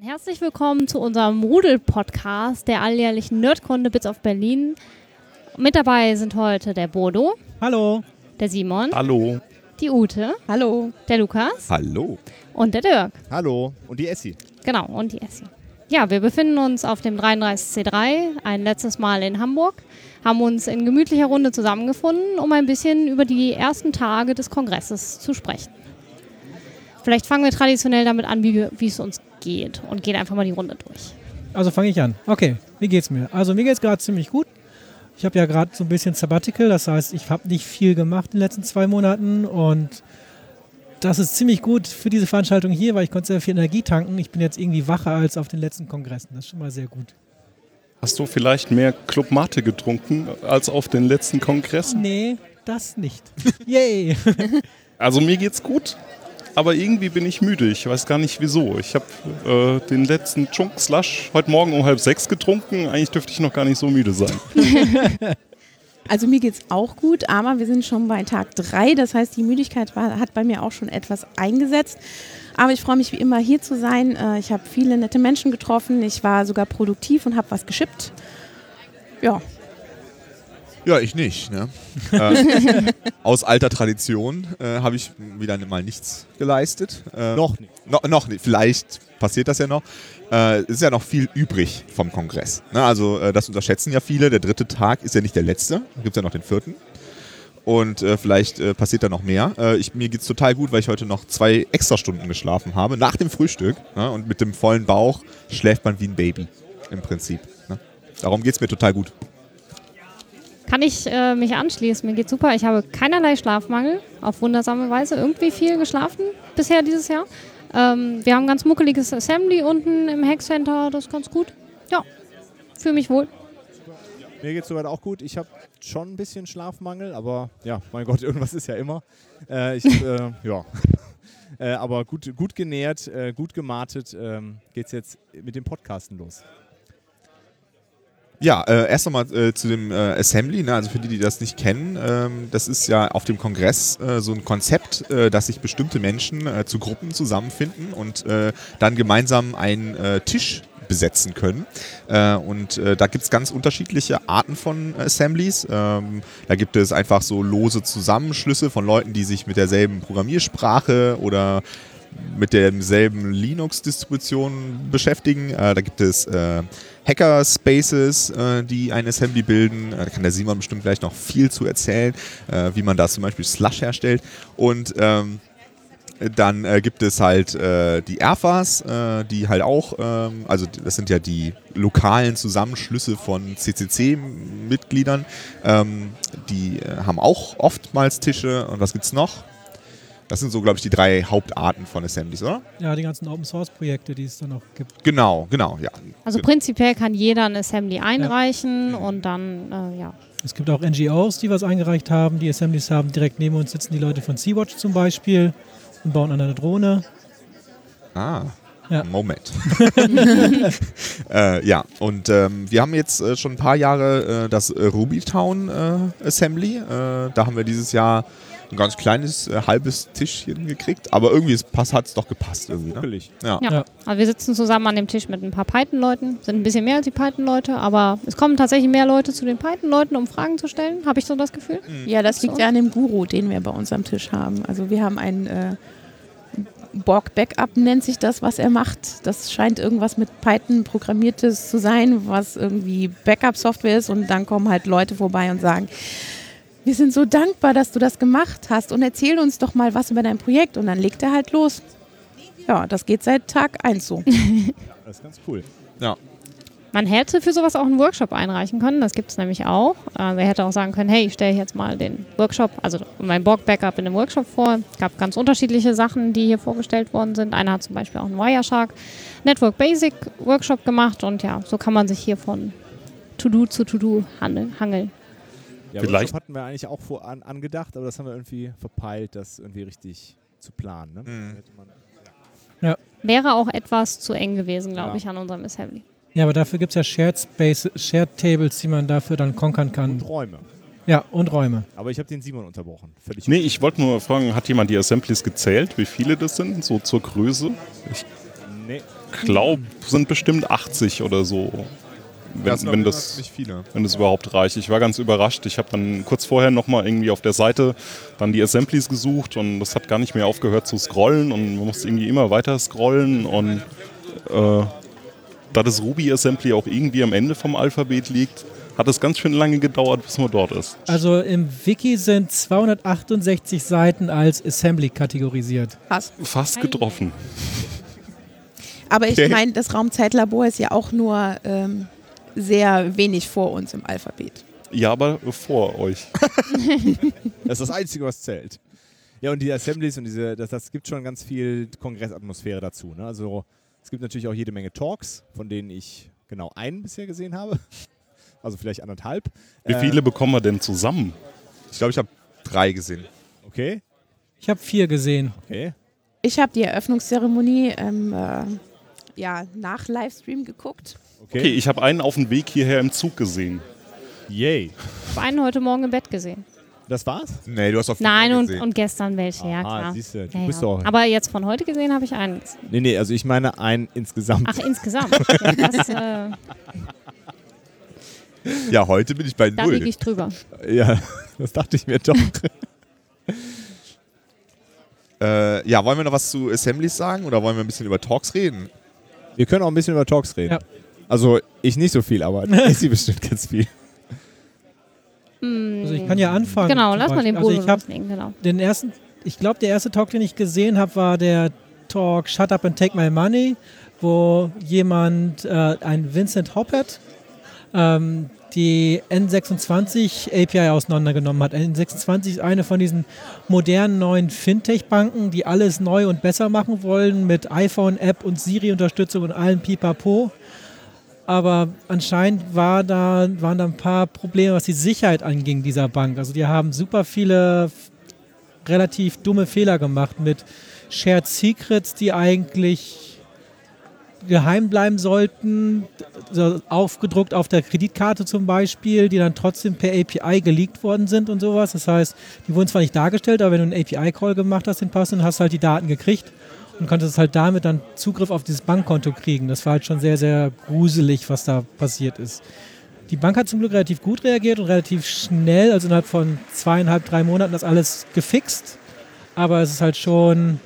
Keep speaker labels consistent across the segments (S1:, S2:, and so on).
S1: Herzlich willkommen zu unserem Rudel-Podcast der alljährlichen Nerdkunde Bits of Berlin. Mit dabei sind heute der Bodo,
S2: Hallo.
S1: der Simon,
S3: Hallo.
S1: die Ute,
S4: Hallo.
S1: der Lukas
S3: Hallo.
S1: und der Dirk.
S2: Hallo. Und die Essi.
S1: Genau, und die Essi. Ja, wir befinden uns auf dem 33C3, ein letztes Mal in Hamburg, haben uns in gemütlicher Runde zusammengefunden, um ein bisschen über die ersten Tage des Kongresses zu sprechen. Vielleicht fangen wir traditionell damit an, wie, es uns geht und gehen einfach mal die Runde durch.
S5: Also fange ich an. Okay, wie geht's mir? Also mir geht's gerade ziemlich gut. Ich habe ja gerade so ein bisschen Sabbatical, das heißt, ich habe nicht viel gemacht in den letzten zwei Monaten und das ist ziemlich gut für diese Veranstaltung hier, weil ich konnte sehr viel Energie tanken. Ich bin jetzt irgendwie wacher als auf den letzten Kongressen. Das ist schon mal sehr gut.
S3: Hast du vielleicht mehr Club Mate getrunken als auf den letzten Kongressen?
S5: Nee, das nicht. Yay!
S3: Also mir geht's gut, aber irgendwie bin ich müde. Ich weiß gar nicht wieso. Ich habe äh, den letzten Chunk Slush heute Morgen um halb sechs getrunken. Eigentlich dürfte ich noch gar nicht so müde sein.
S4: Also mir geht's auch gut, aber wir sind schon bei Tag drei. Das heißt, die Müdigkeit war, hat bei mir auch schon etwas eingesetzt. Aber ich freue mich wie immer hier zu sein. Äh, Ich habe viele nette Menschen getroffen. Ich war sogar produktiv und habe was geschippt. Ja,
S6: Ja, ich nicht. Ne? äh, aus alter Tradition äh, habe ich wieder mal nichts geleistet. Äh,
S2: Noch nicht.
S6: No, noch nicht. Vielleicht passiert das ja noch. Äh, es ist ja noch viel übrig vom Kongress. Ne? Also äh, das unterschätzen ja viele. Der dritte Tag ist ja nicht der letzte. Da gibt es ja noch den vierten. Und äh, vielleicht äh, passiert da noch mehr. Äh, ich, mir geht es total gut, weil ich heute noch zwei extra Stunden geschlafen habe, nach dem Frühstück. Ne? Und mit dem vollen Bauch schläft man wie ein Baby im Prinzip. Ne? Darum geht es mir total gut.
S1: Kann ich äh, mich anschließen? Mir geht's super. Ich habe keinerlei Schlafmangel, auf wundersame Weise. Irgendwie viel geschlafen bisher dieses Jahr. Ähm, wir haben ein ganz muckeliges Assembly unten im Hackcenter. Das ist ganz gut. Ja, fühle mich wohl.
S2: Mir geht's soweit auch gut. Ich habe schon ein bisschen Schlafmangel, aber ja, mein Gott, irgendwas ist ja immer. Äh, ich, äh, ja. Äh, aber gut, gut genährt, äh, gut gemartet ähm, geht's jetzt mit dem Podcasten los.
S6: Ja, äh, erst nochmal äh, zu dem äh, Assembly, ne? also für die, die das nicht kennen, ähm, das ist ja auf dem Kongress äh, so ein Konzept, äh, dass sich bestimmte Menschen äh, zu Gruppen zusammenfinden und dann gemeinsam einen Tisch besetzen können. Und da gibt es ganz unterschiedliche Arten von Assemblies. Ähm, da gibt es einfach so lose Zusammenschlüsse von Leuten, die sich mit derselben Programmiersprache oder mit derselben Linux-Distribution beschäftigen. Da gibt es Hacker-Spaces, äh, die ein Assembly bilden. Äh, da kann der Simon bestimmt gleich noch viel zu erzählen, äh, wie man da zum Beispiel Slush herstellt. Und ähm, dann äh, gibt es halt äh, die ERFAs, äh, die halt auch, ähm, also das sind ja die lokalen Zusammenschlüsse von CCC-Mitgliedern. Ähm, die äh, haben auch oftmals Tische. Und was gibt's noch? Das sind so, glaube ich, die drei Hauptarten von Assemblies, oder?
S5: Ja, die ganzen Open Source Projekte, die es dann noch gibt.
S6: Genau, genau, ja.
S1: Also prinzipiell kann jeder ein Assembly einreichen und dann, äh, ja.
S5: Es gibt auch NGOs, die was eingereicht haben, die Assemblies haben. Direkt neben uns sitzen die Leute von Sea-Watch zum Beispiel und bauen an einer Drohne.
S6: Ah.
S5: Ja.
S6: Moment. äh, ja, und ähm, wir haben jetzt äh, schon ein paar Jahre äh, das äh, Rubytown äh, Assembly. Äh, da haben wir dieses Jahr ein ganz kleines äh, halbes Tischchen gekriegt, aber irgendwie hat es doch gepasst irgendwie. Ne? Ja.
S1: Ja.
S5: Ja.
S1: Also wir sitzen zusammen an dem Tisch mit ein paar Python-Leuten, sind ein bisschen mehr als die Python-Leute, aber es kommen tatsächlich mehr Leute zu den Python-Leuten, um Fragen zu stellen, habe ich so das Gefühl.
S4: ja, das
S1: So.
S4: liegt ja an dem Guru, den wir bei uns am Tisch haben. Also wir haben einen äh, Borg Backup nennt sich das, was er macht. Das scheint irgendwas mit Python programmiertes zu sein, was irgendwie Backup-Software ist und dann kommen halt Leute vorbei und sagen, wir sind so dankbar, dass du das gemacht hast und erzähl uns doch mal was über dein Projekt und dann legt er halt los. Ja, das geht seit Tag 1 so.
S2: Das ist ganz cool.
S6: Ja.
S1: Man hätte für sowas auch einen Workshop einreichen können, das gibt es nämlich auch. Äh, wer hätte auch sagen können, hey, ich stelle jetzt mal den Workshop, also mein Borg-Backup in dem Workshop vor. Es gab ganz unterschiedliche Sachen, die hier vorgestellt worden sind. Einer hat zum Beispiel auch einen Wireshark Network Basic Workshop gemacht und ja, so kann man sich hier von To-Do zu To-Do hangeln.
S2: Ja,
S3: Vielleicht-
S2: hatten wir eigentlich auch vor, an, angedacht, aber das haben wir irgendwie verpeilt, das irgendwie richtig zu planen. Ne?
S6: Mhm.
S2: Man,
S1: Wäre auch etwas zu eng gewesen, glaube
S2: Ja.
S1: ich, an unserem Assembly.
S5: Ja, aber dafür gibt es ja Shared Space, Shared Tables, die man dafür dann konkern
S2: und
S5: kann.
S2: Räume.
S5: Ja, und Räume.
S2: Aber ich habe den Simon unterbrochen. Völlig
S3: Nee, ich wollte nur fragen, hat jemand die Assemblies gezählt? Wie viele das sind? So zur Größe? Ich,
S2: Nee.
S3: glaube, sind bestimmt 80 oder so. Wenn,
S6: Das
S3: wenn, das, wenn das überhaupt reicht. Ich war ganz überrascht. Ich habe dann kurz vorher nochmal irgendwie auf der Seite dann die Assemblies gesucht und das hat gar nicht mehr aufgehört zu scrollen und man musste irgendwie immer weiter scrollen und äh, da das Ruby Assembly auch irgendwie am Ende vom Alphabet liegt, hat es ganz schön lange gedauert, bis man dort ist.
S5: Also im Wiki sind 268 Seiten als Assembly kategorisiert.
S4: Krass.
S3: Fast getroffen.
S4: Aber ich
S6: Okay.
S4: meine, das Raumzeitlabor ist ja auch nur ähm, sehr wenig vor uns im Alphabet.
S3: Ja, aber vor euch.
S2: Das ist das Einzige, was zählt. Ja, und die Assemblies und diese, das, das gibt schon ganz viel Kongressatmosphäre dazu. Ne? Also es gibt natürlich auch jede Menge Talks, von denen ich genau einen bisher gesehen habe. Also vielleicht anderthalb.
S3: Wie
S2: Äh,
S3: viele bekommen wir denn zusammen?
S6: Ich glaube, ich habe drei gesehen.
S2: Okay,
S5: Ich habe vier gesehen.
S2: okay.
S4: Ich habe die Eröffnungszeremonie ähm, äh, ja, nach Livestream geguckt.
S2: Okay.
S3: Okay, ich habe einen auf dem Weg hierher im Zug gesehen.
S2: Yay.
S1: Ich habe einen heute Morgen im Bett gesehen.
S2: Das war's?
S6: Nee, du hast auf
S1: Nein, und,
S6: gesehen.
S1: und gestern welche, ja
S2: Ah,
S1: klar.
S2: siehst du, du
S1: Ja,
S2: bist
S1: ja.
S2: doch.
S1: Aber jetzt von heute gesehen habe ich einen. gesehen.
S2: Nee, nee, also ich meine einen insgesamt.
S1: Ach, insgesamt. ja, das, äh,
S6: ja, heute bin ich bei
S1: da
S6: null.
S1: liege ich drüber.
S2: Ja, das dachte ich mir doch.
S6: Äh, ja, wollen wir noch was zu Assemblies sagen oder wollen wir ein bisschen über Talks reden?
S2: Wir können auch ein bisschen über Talks reden.
S5: Ja.
S2: Also ich nicht so viel, aber ich sie bestimmt ganz viel.
S5: Also ich kann ja anfangen.
S1: Genau, lass mal den. Boden
S5: Also ich habe
S1: loslegen, genau.
S5: den ersten, ich glaube, der erste Talk, den ich gesehen habe, war der Talk Shut Up and Take My Money, wo jemand, äh, ein Vincent Hoppert, ähm, die N26 API auseinandergenommen hat. N26 ist eine von diesen modernen neuen Fintech-Banken, die alles neu und besser machen wollen mit iPhone-App und Siri-Unterstützung und allem Pipapo. Aber anscheinend war da, waren da ein paar Probleme, was die Sicherheit anging dieser Bank. Also die haben super viele relativ dumme Fehler gemacht mit Shared Secrets, die eigentlich geheim bleiben sollten, so aufgedruckt auf der Kreditkarte zum Beispiel, die dann trotzdem per API geleakt worden sind und sowas. Das heißt, die wurden zwar nicht dargestellt, aber wenn du einen API-Call gemacht hast, den passenden, hast du halt die Daten gekriegt und konntest halt damit dann Zugriff auf dieses Bankkonto kriegen. Das war halt schon sehr, sehr gruselig, was da passiert ist. Die Bank hat zum Glück relativ gut reagiert und relativ schnell, also innerhalb von zweieinhalb, drei Monaten das alles gefixt. Aber es ist halt schon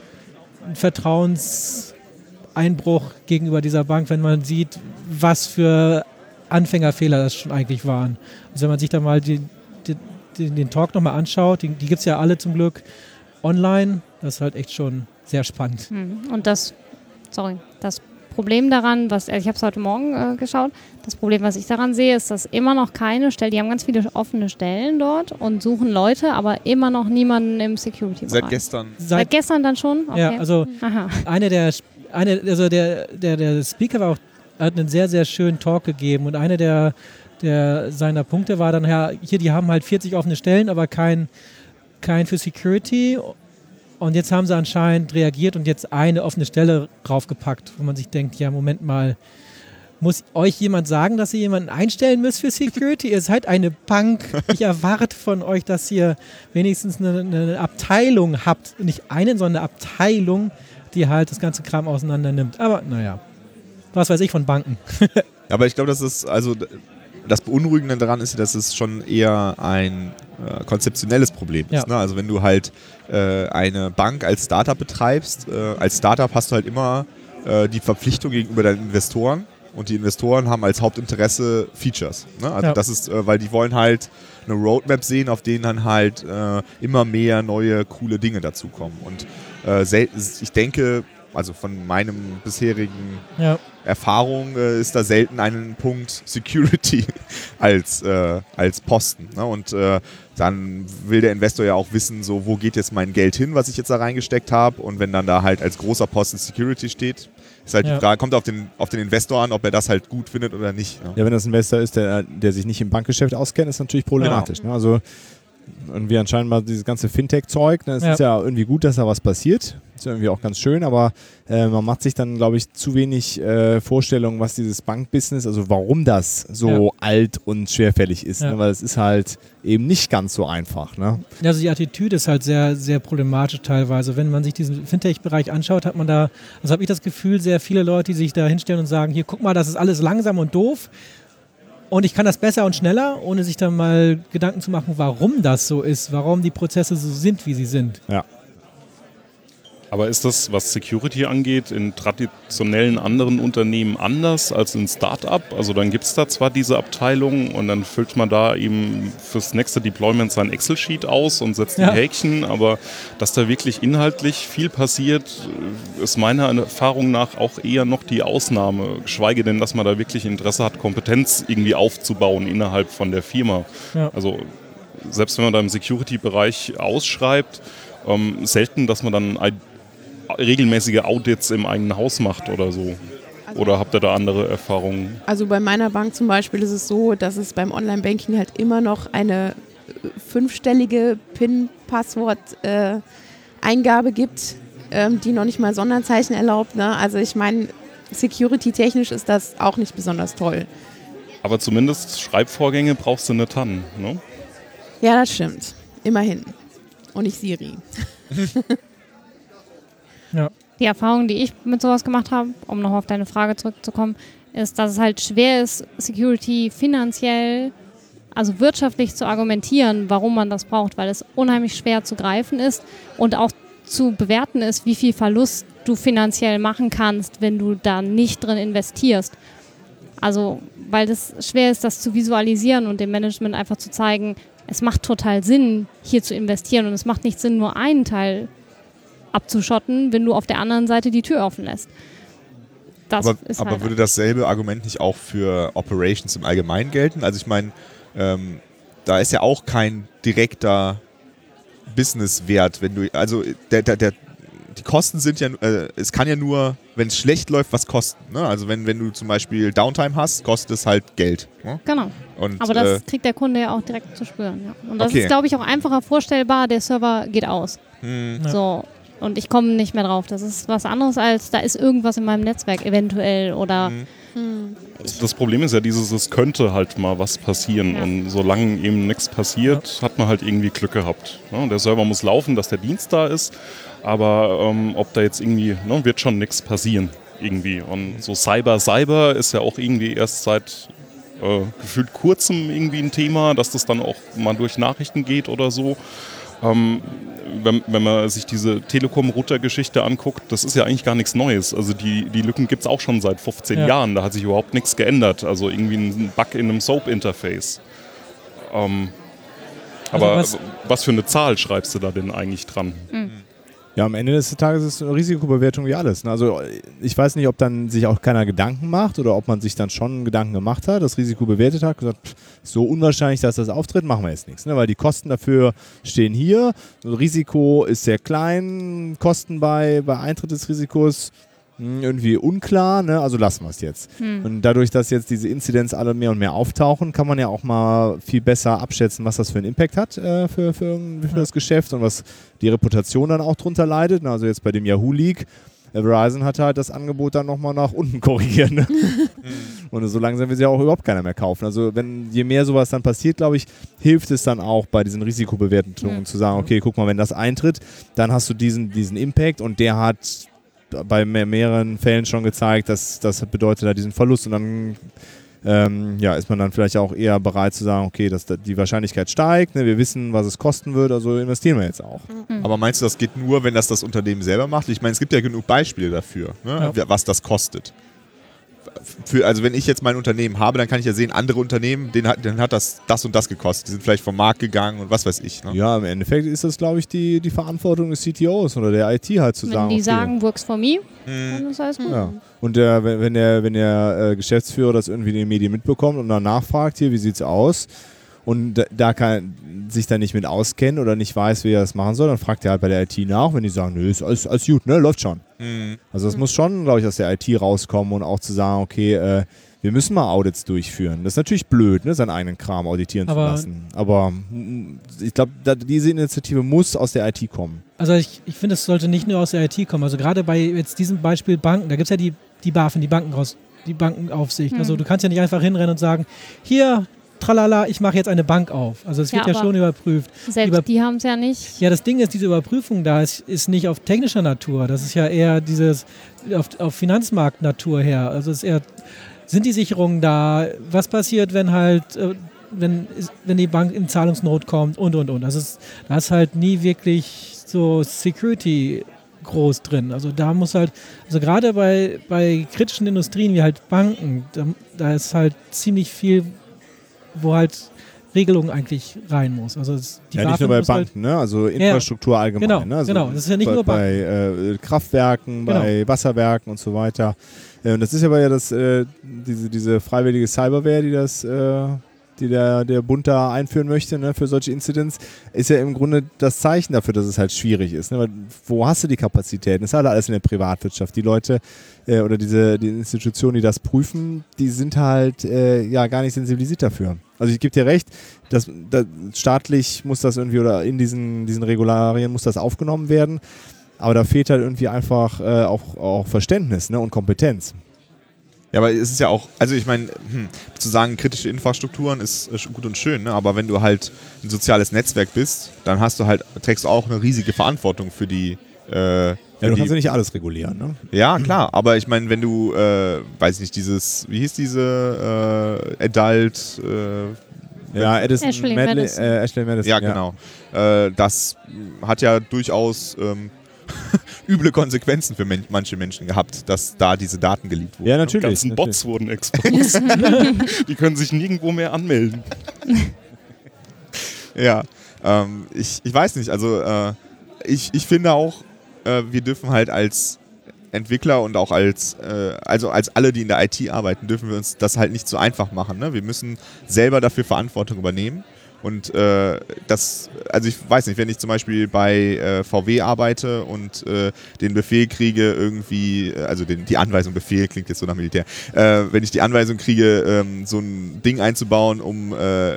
S5: ein Vertrauenseinbruch gegenüber dieser Bank, wenn man sieht, was für Anfängerfehler das schon eigentlich waren. Also wenn man sich da mal die, die, den, Talk nochmal anschaut, die, die gibt es ja alle zum Glück online, das ist halt echt schon sehr spannend.
S1: Hm. Und das, sorry, das Problem daran, was also ich habe es heute Morgen äh, geschaut, das Problem, was ich daran sehe, ist, dass immer noch keine Stelle, die haben ganz viele offene Stellen dort und suchen Leute, aber immer noch niemanden im Security-Bereich.
S6: Seit gestern.
S1: Seit gestern dann schon? Okay.
S5: Ja, also
S1: Aha.
S5: eine der, eine, also der, der, der Speaker war auch, hat einen sehr, sehr schönen Talk gegeben und eine der, der seiner Punkte war dann, ja, hier, die haben halt 40 offene Stellen, aber kein, kein für Security. Und jetzt haben sie anscheinend reagiert und jetzt eine offene Stelle draufgepackt, wo man sich denkt, ja, Moment mal, muss euch jemand sagen, dass ihr jemanden einstellen müsst für Security? ihr seid eine Bank. Ich erwarte von euch, dass ihr wenigstens eine, eine Abteilung habt. Nicht einen, sondern eine Abteilung, die halt das ganze Kram auseinander nimmt. Aber naja, was weiß ich von Banken.
S6: Aber ich glaube, das ist, also das Beunruhigende daran ist, dass es schon eher ein äh, konzeptionelles Problem ist.
S5: Ja.
S6: Ne? Also wenn du halt äh, eine Bank als Startup betreibst, äh, als Startup hast du halt immer äh, die Verpflichtung gegenüber deinen Investoren und die Investoren haben als Hauptinteresse Features. Ne? Also
S5: Ja.
S6: das ist, äh, weil die wollen halt eine Roadmap sehen, auf denen dann halt äh, immer mehr neue coole Dinge dazukommen. Und ich denke, also von meinem bisherigen
S5: Ja,
S6: Erfahrung äh, ist da selten ein Punkt Security als, äh, als Posten. Ne? Und äh, dann will der Investor ja auch wissen, so wo geht jetzt mein Geld hin, was ich jetzt da reingesteckt habe. Und wenn dann da halt als großer Posten Security steht, ist halt
S5: Ja.
S6: die Frage, kommt auf den, auf den Investor an, ob er das halt gut findet oder nicht. Ne?
S2: Ja, wenn das ein Investor ist, der, der sich nicht im Bankgeschäft auskennt, ist natürlich problematisch. Ne? Also irgendwie anscheinend mal dieses ganze Fintech-Zeug. Ne? Es
S5: Ja.
S2: ist ja irgendwie gut, dass da was passiert. Ist ja irgendwie auch ganz schön, aber äh, man macht sich dann, glaube ich, zu wenig äh, Vorstellungen, was dieses Bankbusiness, also warum das so alt und schwerfällig ist.
S5: Ja.
S2: Ne? Weil es ist halt eben nicht ganz so einfach. Ne?
S5: Also die Attitüde ist halt sehr, sehr problematisch teilweise. Wenn man sich diesen Fintech-Bereich anschaut, hat man da, also habe ich das Gefühl, sehr viele Leute, die sich da hinstellen und sagen, hier, guck mal, das ist alles langsam und doof. Und ich kann das besser und schneller, ohne sich dann mal Gedanken zu machen, warum das so ist, warum die Prozesse so sind, wie sie sind.
S2: Ja.
S3: Aber ist das, was Security angeht, in traditionellen anderen Unternehmen anders als in Startup? Also dann gibt es da zwar diese Abteilung und dann füllt man da eben fürs nächste Deployment sein Excel-Sheet aus und setzt die
S5: Ja.
S3: Häkchen, aber dass da wirklich inhaltlich viel passiert, ist meiner Erfahrung nach auch eher noch die Ausnahme. Geschweige denn, dass man da wirklich Interesse hat, Kompetenz irgendwie aufzubauen innerhalb von der Firma.
S5: Ja.
S3: Also selbst wenn man da im Security-Bereich ausschreibt, ähm, selten, dass man dann ein- regelmäßige Audits im eigenen Haus macht oder so. Oder habt ihr da andere Erfahrungen?
S4: Also bei meiner Bank zum Beispiel ist es so, dass es beim Online-Banking halt immer noch eine äh, fünfstellige PIN-Passwort-Eingabe gibt, ähm, die noch nicht mal Sonderzeichen erlaubt. Ne? Also ich meine, security-technisch ist das auch nicht besonders toll.
S3: Aber zumindest Schreibvorgänge brauchst du nicht an. Ne?
S4: Ja, das stimmt. Immerhin. Und nicht Siri.
S5: Ja.
S1: Die Erfahrung, die ich mit sowas gemacht habe, um noch auf deine Frage zurückzukommen, ist, dass es halt schwer ist, Security finanziell, also wirtschaftlich zu argumentieren, warum man das braucht, weil es unheimlich schwer zu greifen ist und auch zu bewerten ist, wie viel Verlust du finanziell machen kannst, wenn du da nicht drin investierst. Also, weil es schwer ist, das zu visualisieren und dem Management einfach zu zeigen, es macht total Sinn, hier zu investieren und es macht nicht Sinn, nur einen Teil abzuschotten, wenn du auf der anderen Seite die Tür offen lässt. Das
S6: aber aber
S1: halt
S6: würde dasselbe Argument nicht auch für Operations im Allgemeinen gelten? Also ich meine, ähm, da ist ja auch kein direkter Businesswert, wenn du, also der, der, der, die Kosten sind ja, äh, es kann ja nur, wenn es schlecht läuft, was kosten. Ne? Also wenn, wenn du zum Beispiel Downtime hast, kostet es halt Geld. Ne?
S1: Genau.
S6: Und,
S1: Aber das
S6: äh,
S1: kriegt der Kunde ja auch direkt zu spüren. Ja. Und das
S6: Okay.
S1: ist, glaube ich, auch einfacher vorstellbar. Der Server geht aus.
S6: hm.
S1: So. Und ich komme nicht mehr drauf. Das ist was anderes als, da ist irgendwas in meinem Netzwerk eventuell oder
S6: Mhm.
S3: Das Problem ist ja dieses, es könnte halt mal was passieren.
S1: Ja.
S3: Und solange eben nichts passiert, hat man halt irgendwie Glück gehabt. Ne? Der Server muss laufen, dass der Dienst da ist. Aber ähm, ob da jetzt irgendwie, ne, wird schon nichts passieren irgendwie. Und so Cyber, Cyber ist ja auch irgendwie erst seit äh, gefühlt kurzem irgendwie ein Thema, dass das dann auch mal durch Nachrichten geht oder so. Ähm, wenn, wenn man sich diese Telekom-Router-Geschichte anguckt, das ist ja eigentlich gar nichts Neues. Also die, die Lücken gibt es auch schon seit 15
S5: Ja.
S3: Jahren. Da hat sich überhaupt nichts geändert. Also irgendwie ein Bug in einem SOAP-Interface. Ähm,
S5: Also
S3: aber
S5: was-
S3: was, für eine Zahl schreibst du da denn eigentlich dran?
S2: Ja, am Ende des Tages ist es eine Risikobewertung wie alles. ne? Also ich weiß nicht, ob dann sich auch keiner Gedanken macht oder ob man sich dann schon Gedanken gemacht hat, das Risiko bewertet hat, gesagt, pff, so unwahrscheinlich, dass das auftritt, machen wir jetzt nichts. Ne? Weil die Kosten dafür stehen hier. Das Risiko ist sehr klein, Kosten bei, bei Eintritt des Risikos mh, irgendwie unklar, ne? also lassen wir es jetzt. Und dadurch, dass jetzt diese Inzidenz alle mehr und mehr auftauchen, kann man ja auch mal viel besser abschätzen, was das für einen Impact hat äh, für, für, für das Geschäft und was die Reputation dann auch drunter leidet. Also jetzt bei dem Yahoo Leak. äh, Verizon hatte halt das Angebot dann nochmal nach unten korrigiert. Ne? und so langsam will sie ja auch überhaupt keiner mehr kaufen. Also wenn je mehr sowas dann passiert, glaube ich, hilft es dann auch bei diesen Risikobewertungen
S1: Mhm.
S2: zu sagen, okay, guck mal, wenn das eintritt, dann hast du diesen, diesen Impact und der hat bei mehr, mehreren Fällen schon gezeigt, dass das bedeutet halt diesen Verlust und dann ähm, ja, ist man dann vielleicht auch eher bereit zu sagen, okay, dass da die Wahrscheinlichkeit steigt, ne, wir wissen, was es kosten wird, also investieren wir jetzt auch.
S6: Aber meinst du, das geht nur, wenn das das Unternehmen selber macht? Ich meine, es gibt ja genug Beispiele dafür, ne? was das kostet. Für, also wenn ich jetzt mein Unternehmen habe, dann kann ich ja sehen, andere Unternehmen, denen hat, denen hat das das und das gekostet. Die sind vielleicht vom Markt gegangen und was weiß ich. Ne?
S2: Ja, im Endeffekt ist das, glaube ich, die, die Verantwortung des CTOs oder der IT halt zu
S1: wenn
S2: sagen,
S1: die
S2: okay,
S1: sagen, works for me,
S6: Hm.
S1: dann ist alles gut.
S2: Ja. Und der, wenn wenn der, wenn der äh, Geschäftsführer das irgendwie in den Medien mitbekommt und dann nachfragt, hier, wie sieht's aus? Und da- da kann, sich da nicht mit auskennt oder nicht weiß, wie er das machen soll, dann fragt er halt bei der IT nach, wenn die sagen, nö, ist alles, alles gut, ne, läuft schon.
S6: Mhm.
S2: Also es muss schon, glaube ich, aus der IT rauskommen und auch zu sagen, okay, äh, wir müssen mal Audits durchführen. Das ist natürlich blöd, ne, seinen eigenen Kram auditieren
S5: Aber-
S2: zu lassen. Aber ich glaube, diese Initiative muss aus der IT kommen.
S5: Also ich, ich finde, es sollte nicht nur aus der IT kommen. Also gerade bei jetzt diesem Beispiel Banken, da gibt es ja die, die BaFin, die Banken raus, die Bankenaufsicht.
S1: Hm.
S5: Also du kannst ja nicht einfach hinrennen und sagen, hier, tralala, ich mache jetzt eine Bank auf. Also es wird ja, schon überprüft.
S1: Selbst
S5: Über-
S1: die haben es ja nicht.
S5: Ja, das Ding ist, diese Überprüfung da ist, ist nicht auf technischer Natur. Das ist ja eher dieses auf, auf Finanzmarktnatur her. Also es ist eher, sind die Sicherungen da? Was passiert, wenn halt, äh, wenn, wenn die Bank in Zahlungsnot kommt und und und. Das ist, da ist halt nie wirklich so Security groß drin. Also da muss halt, also gerade bei, bei kritischen Industrien wie halt Banken, da, da ist halt ziemlich viel, wo halt Regelung eigentlich rein muss. Also die
S2: ja, nicht nur bei
S5: halt-
S2: Banken, ne? also Infrastruktur allgemein.
S5: Genau,
S2: ne? also
S5: genau. Das ist ja nicht
S2: bei,
S5: nur Banken.
S2: bei äh, Kraftwerken,
S5: Genau.
S2: bei Wasserwerken und so weiter. Äh, und das ist aber ja das, äh, diese, diese freiwillige Cyberware, die das, äh, die der, der Bund da einführen möchte ne, für solche Incidents, ist ja im Grunde das Zeichen dafür, dass es halt schwierig ist. Ne? Weil, wo hast du die Kapazitäten? Das ist halt alles in der Privatwirtschaft. Die Leute äh, oder diese die Institutionen, die das prüfen, die sind halt äh, ja gar nicht sensibilisiert dafür. Also ich gebe dir recht, dass, dass staatlich muss das irgendwie oder in diesen, diesen Regularien muss das aufgenommen werden. Aber da fehlt halt irgendwie einfach äh, auch, auch Verständnis ne, und Kompetenz.
S6: Ja, aber es ist ja auch, also ich meine, hm, zu sagen, kritische Infrastrukturen ist gut und schön, ne? aber wenn du halt ein soziales Netzwerk bist, dann hast du halt, trägst du auch eine riesige Verantwortung für die. Äh,
S2: Ja, du
S6: die
S2: kannst ja nicht alles regulieren. Ne?
S6: ja, klar, aber ich meine, wenn du, äh, weiß nicht, dieses, wie hieß diese äh, Adult, äh,
S2: Ja, Edison,
S1: Ashley
S2: Madley,
S1: Madison.
S2: Äh, Ashley Madison.
S6: ja, genau, äh, das hat ja durchaus ähm, üble Konsequenzen für men manche Menschen gehabt, dass da diese Daten geleakt wurden.
S2: Ja,
S3: Die
S2: natürlich.
S3: ganzen
S2: natürlich.
S3: Bots wurden exposed. die können sich nirgendwo mehr anmelden.
S6: Ja, ähm, ich, ich weiß nicht, also äh, ich, ich finde auch, äh, wir dürfen halt als Entwickler und auch als, äh, also als alle, die in der IT arbeiten, dürfen wir uns das halt nicht so einfach machen. Ne? Wir müssen selber dafür Verantwortung übernehmen. Und äh, das, also ich weiß nicht, wenn ich zum Beispiel bei äh, VW arbeite und äh, den Befehl kriege, irgendwie, äh, also den, die Anweisung, Befehl klingt jetzt so nach Militär, äh, wenn ich die Anweisung kriege, ähm, so ein Ding einzubauen, um, äh,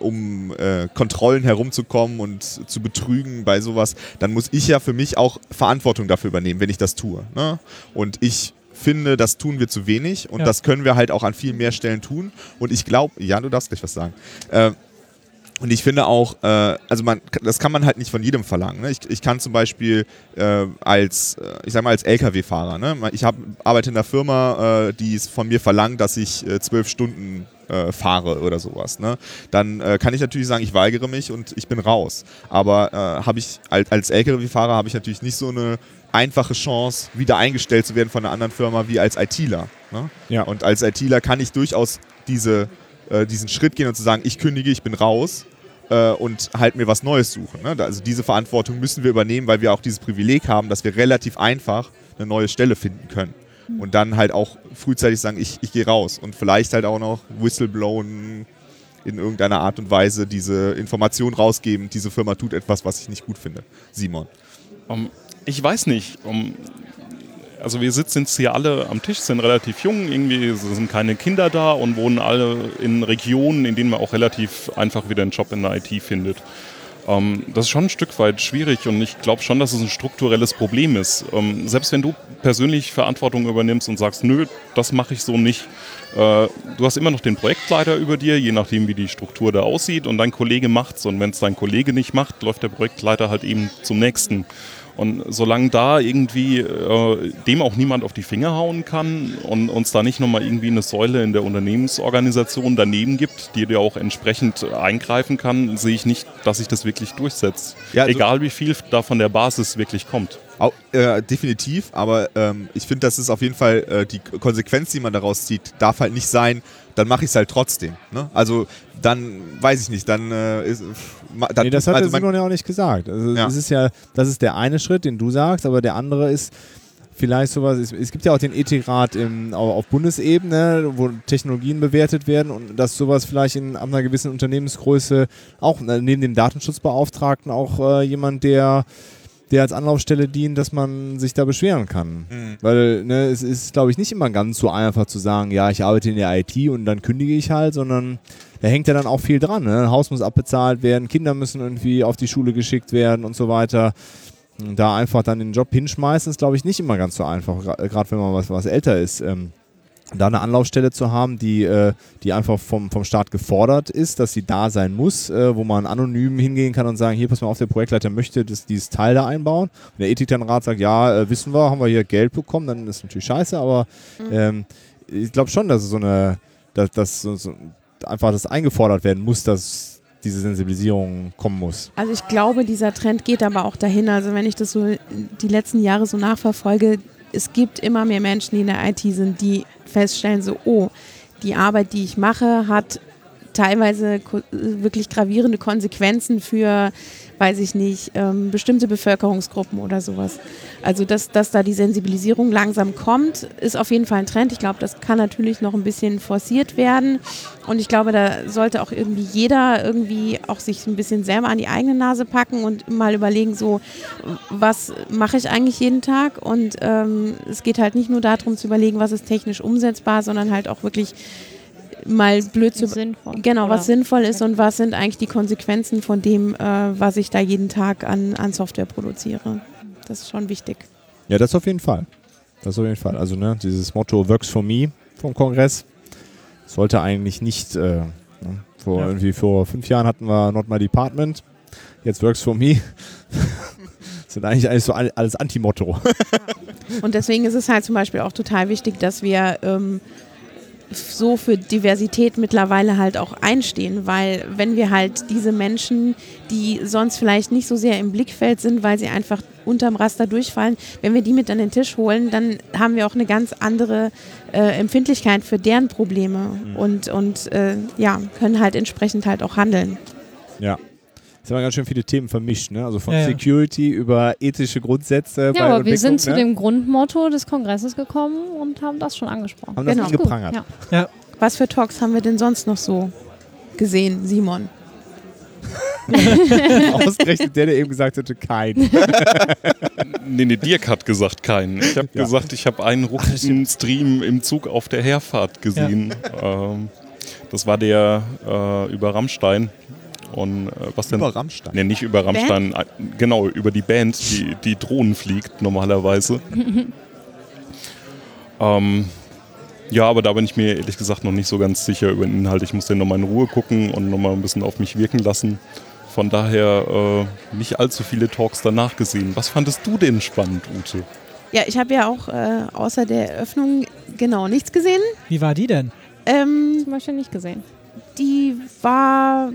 S6: um Kontrollen herumzukommen und zu betrügen bei sowas, dann muss ich ja für mich auch Verantwortung dafür übernehmen, wenn ich das tue. Ne? Und ich finde, das tun wir zu wenig und
S5: Ja.
S6: das können wir halt auch an viel mehr Stellen tun. Und ich glaube, ja, du darfst gleich was sagen. Und ich finde auch, äh, also man, das kann man halt nicht von jedem verlangen. Ne? Ich, ich kann zum Beispiel äh, als, äh, ich sag mal, als LKW-Fahrer, ne? ich hab, arbeite in einer Firma, äh, die es von mir verlangt, dass ich äh, zwölf Stunden äh, fahre oder sowas. Ne? Dann kann ich natürlich sagen, ich weigere mich und ich bin raus. Aber habe ich als, als LKW-Fahrer habe ich natürlich nicht so eine einfache Chance, wieder eingestellt zu werden von einer anderen Firma wie als ITler. Ne?
S2: Ja.
S6: Und als ITler kann ich durchaus diese, äh, diesen Schritt gehen und zu sagen, ich kündige, ich bin raus äh, und halt mir was Neues suchen. Ne? Also diese Verantwortung müssen wir übernehmen, weil wir auch dieses Privileg haben, dass wir relativ einfach eine neue Stelle finden können. Und dann halt auch frühzeitig sagen, ich, ich gehe raus. Und vielleicht halt auch noch whistleblowen in irgendeiner Art und Weise diese Information rausgeben, diese Firma tut etwas, was ich nicht gut finde. Simon.
S3: Um, ich weiß nicht. Um, also wir sitzen jetzt hier alle am Tisch, sind relativ jung, irgendwie sind keine Kinder da und wohnen alle in Regionen, in denen man auch relativ einfach wieder einen Job in der IT findet. Ähm, das ist schon ein Stück weit schwierig und ich glaube schon, dass es ein strukturelles Problem ist. Ähm, selbst wenn du persönlich Verantwortung übernimmst und sagst, nö, das mache ich so nicht, äh, du hast immer noch den Projektleiter über dir, je nachdem, wie die Struktur da aussieht und dein Kollege macht's und wenn es dein Kollege nicht macht, läuft der Projektleiter halt eben zum nächsten. Und solange da irgendwie äh, dem auch niemand auf die Finger hauen kann und uns da nicht nochmal irgendwie eine Säule in der Unternehmensorganisation daneben gibt, die dir auch entsprechend eingreifen kann, sehe ich nicht, dass sich das wirklich durchsetzt.
S6: Ja, also-
S3: Egal wie viel da von der Basis wirklich kommt.
S6: Au, äh, definitiv, aber ähm, ich finde, das ist auf jeden Fall äh, die Konsequenz, die man daraus zieht, darf halt nicht sein, dann mache ich es halt trotzdem. Ne? Also dann weiß ich nicht, dann äh, ist. Dann,
S2: Nee, das hat
S6: also
S2: der Simon ja auch nicht gesagt. Also
S6: Ja.
S2: das ist ja, das ist der eine Schritt, den du sagst, aber der andere ist, vielleicht sowas, es, es gibt ja auch den Ethikrat im, au- auf Bundesebene, wo Technologien bewertet werden und dass sowas vielleicht in einer gewissen Unternehmensgröße auch äh, neben dem Datenschutzbeauftragten auch äh, jemand, der der als Anlaufstelle dient, dass man sich da beschweren kann. Weil ne, es ist, glaube ich, nicht immer ganz so einfach zu sagen, ja, ich arbeite in der IT und dann kündige ich halt, sondern da hängt ja dann auch viel dran. Ne? Ein Haus muss abbezahlt werden, Kinder müssen irgendwie auf die Schule geschickt werden und so weiter. Und da einfach dann den Job hinschmeißen, ist, glaube ich, nicht immer ganz so einfach, gerade wenn man was, was älter ist. Ähm, da eine Anlaufstelle zu haben, die, äh, die einfach vom, vom Staat gefordert ist, dass sie da sein muss, äh, wo man anonym hingehen kann und sagen, hier, pass mal auf, der Projektleiter möchte das, dieses Teil da einbauen. Und der Ethikrat sagt, ja, äh, wissen wir, haben wir hier Geld bekommen, dann ist natürlich scheiße, aber ähm, ich glaube schon, dass es so eine, dass, dass so, so einfach das eingefordert werden muss, dass diese Sensibilisierung kommen muss.
S4: Also ich glaube, dieser Trend geht aber auch dahin. Also wenn ich das so die letzten Jahre so nachverfolge, es gibt immer mehr Menschen, die in der IT sind, die feststellen, so, oh, die Arbeit, die ich mache, hat teilweise wirklich gravierende Konsequenzen für, weiß ich nicht, ähm, bestimmte Bevölkerungsgruppen oder sowas. Also dass, dass da die Sensibilisierung langsam kommt, ist auf jeden Fall ein Trend. Ich glaube, das kann natürlich noch ein bisschen forciert werden. Und ich glaube, da sollte auch irgendwie jeder irgendwie auch sich ein bisschen selber an die eigene Nase packen und mal überlegen, so, was mache ich eigentlich jeden Tag? Und ähm, es geht halt nicht nur darum zu überlegen, was ist technisch umsetzbar, sondern halt auch wirklich mal blöd zu
S1: sinnvoll.
S4: Genau,
S1: Oder-
S4: was sinnvoll ist und was sind eigentlich die Konsequenzen von dem, äh, was ich da jeden Tag an, an Software produziere. Das ist schon wichtig.
S2: Ja, das auf jeden Fall. Das auf jeden Fall. Also, ne, dieses Motto Works for Me vom Kongress sollte eigentlich nicht. Äh, ne, vor,
S5: Ja.
S2: irgendwie vor fünf Jahren hatten wir Not My Department, jetzt Works for Me. sind eigentlich, eigentlich so all- alles Anti-Motto.
S4: Und deswegen ist es halt zum Beispiel auch total wichtig, dass wir ähm, so für Diversität mittlerweile halt auch einstehen, weil wenn wir halt diese Menschen, die sonst vielleicht nicht so sehr im Blickfeld sind, weil sie einfach unterm Raster durchfallen, wenn wir die mit an den Tisch holen, dann haben wir auch eine ganz andere äh, Empfindlichkeit für deren Probleme und, und äh, ja, können halt entsprechend halt auch handeln.
S2: ja. Jetzt haben wir ganz schön viele Themen vermischt, ne? Also von
S5: Ja, ja.
S2: Security über ethische Grundsätze. bei
S1: Ja, aber wir sind zu
S2: ne?
S1: dem Grundmotto des Kongresses gekommen und haben das schon angesprochen.
S2: Haben das
S4: Genau.
S2: angeprangert.
S1: Ja.
S5: Ja,
S4: Was für Talks haben wir denn sonst noch so gesehen, Simon?
S2: Ausgerechnet der, der eben gesagt hätte, kein.
S3: Nee, nee, Dirk hat gesagt keinen. Ich habe
S2: Ja.
S3: gesagt, ich habe einen ruckischen Stream im Zug auf der Herfahrt gesehen. Ähm, das war der äh, über Rammstein. Und äh, was denn?
S6: Über Rammstein.
S3: Nee, nicht über Rammstein, äh, genau, über die Band, die, die Drohnen fliegt normalerweise. ähm, ja, aber da bin ich mir ehrlich gesagt noch nicht so ganz sicher über den Inhalt. Ich muss den nochmal in Ruhe gucken und nochmal ein bisschen auf mich wirken lassen. Von daher äh, nicht allzu viele Talks danach gesehen. Was fandest du denn spannend, Ute?
S4: Ja, ich habe ja auch äh, außer der Eröffnung genau nichts gesehen.
S5: wie war die denn?
S4: Ähm,
S1: Zum Beispiel nicht gesehen.
S4: die war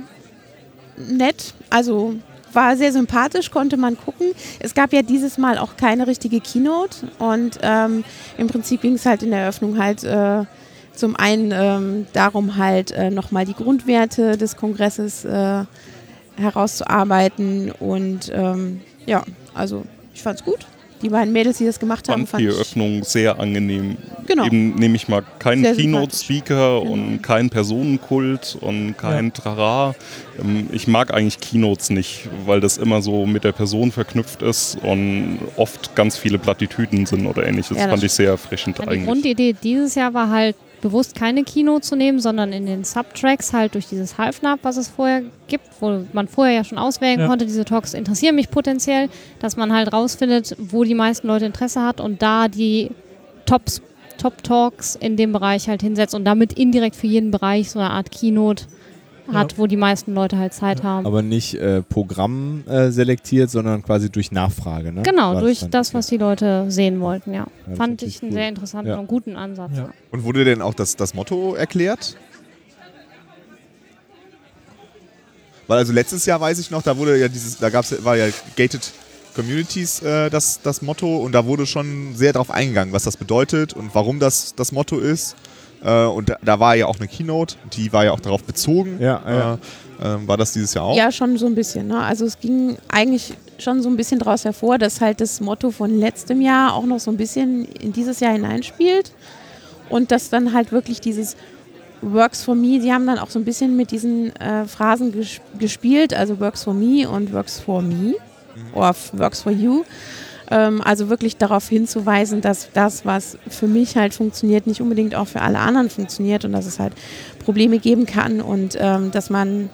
S4: nett, also war sehr sympathisch, konnte man gucken. Es gab ja dieses Mal auch keine richtige Keynote und ähm, im Prinzip ging es halt in der Eröffnung halt äh, zum einen ähm, darum halt äh, nochmal die Grundwerte des Kongresses äh, herauszuarbeiten und ähm, ja, also ich fand's gut. Die beiden Mädels, die das gemacht haben,
S3: Fand
S4: fand
S3: die
S4: ich
S3: Eröffnung sehr angenehm.
S4: Genau.
S3: Eben nehme ich mal keinen Keynote-Speaker
S4: Genau.
S3: und keinen Personenkult und kein Trara. Ähm, Ich mag eigentlich Keynotes nicht, weil das immer so mit der Person verknüpft ist und oft ganz viele Plattitüden sind oder ähnliches.
S4: Ja, das
S3: fand ich sehr erfrischend
S1: Ja, die
S3: eigentlich.
S1: Grundidee dieses Jahr war halt bewusst keine Kino zu nehmen, sondern in den Subtracks halt durch dieses Halfnab, was es vorher gibt, wo man vorher ja schon auswählen
S5: Ja.
S1: konnte, diese Talks interessieren mich potenziell, dass man halt rausfindet, wo die meisten Leute Interesse hat und da die Tops, Top-Talks in dem Bereich halt hinsetzt und damit indirekt für jeden Bereich so eine Art Keynote hat, wo die meisten Leute halt Zeit haben.
S2: Aber nicht äh, Programm äh, selektiert, sondern quasi durch Nachfrage. Ne?
S1: Genau,
S2: War
S1: durch das, was die Leute sehen wollten, ja.
S2: das
S1: Fand ich einen
S2: cool.
S1: sehr interessanten
S2: Ja.
S1: und guten Ansatz.
S5: Ja.
S1: Ja.
S6: Und wurde denn auch das, das Motto erklärt? Weil also letztes Jahr weiß ich noch, da wurde ja dieses, da gab's, war ja Gated Communities äh, das, das Motto und da wurde schon sehr darauf eingegangen, was das bedeutet und warum das das Motto ist. Äh, und da, da war ja auch eine Keynote, die war ja auch darauf bezogen.
S2: Ja, ja.
S6: Äh, ähm, war das dieses Jahr auch?
S4: Ja, schon so ein bisschen. Ne? Also es ging eigentlich schon so ein bisschen daraus hervor, dass halt das Motto von letztem Jahr auch noch so ein bisschen in dieses Jahr hineinspielt und dass dann halt wirklich dieses Works for Me, sie haben dann auch so ein bisschen mit diesen äh, Phrasen ges gespielt, also Works for Me und Works for Me oder Works for You. Ähm, also wirklich darauf hinzuweisen, dass das, was für mich halt funktioniert, nicht unbedingt auch für alle anderen funktioniert und dass es halt Probleme geben kann und ähm, dass man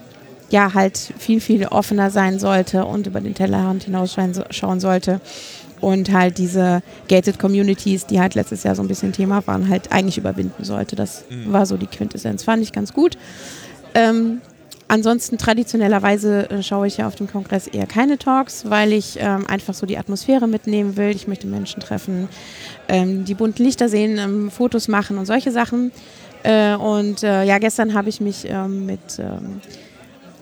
S4: ja halt viel, viel offener sein sollte und über den Tellerrand hinausschauen sollte und halt diese gated Communities, die halt letztes Jahr so ein bisschen Thema waren, halt eigentlich überwinden sollte. Das
S6: Mhm.
S4: war so die Quintessenz, fand ich ganz gut. Ähm, ansonsten traditionellerweise äh, schaue ich ja auf dem Kongress eher keine Talks, weil ich ähm, einfach so die Atmosphäre mitnehmen will. Ich möchte Menschen treffen, ähm, die bunten Lichter sehen, ähm, Fotos machen und solche Sachen. Äh, und äh, ja, gestern habe ich mich ähm, mit ähm,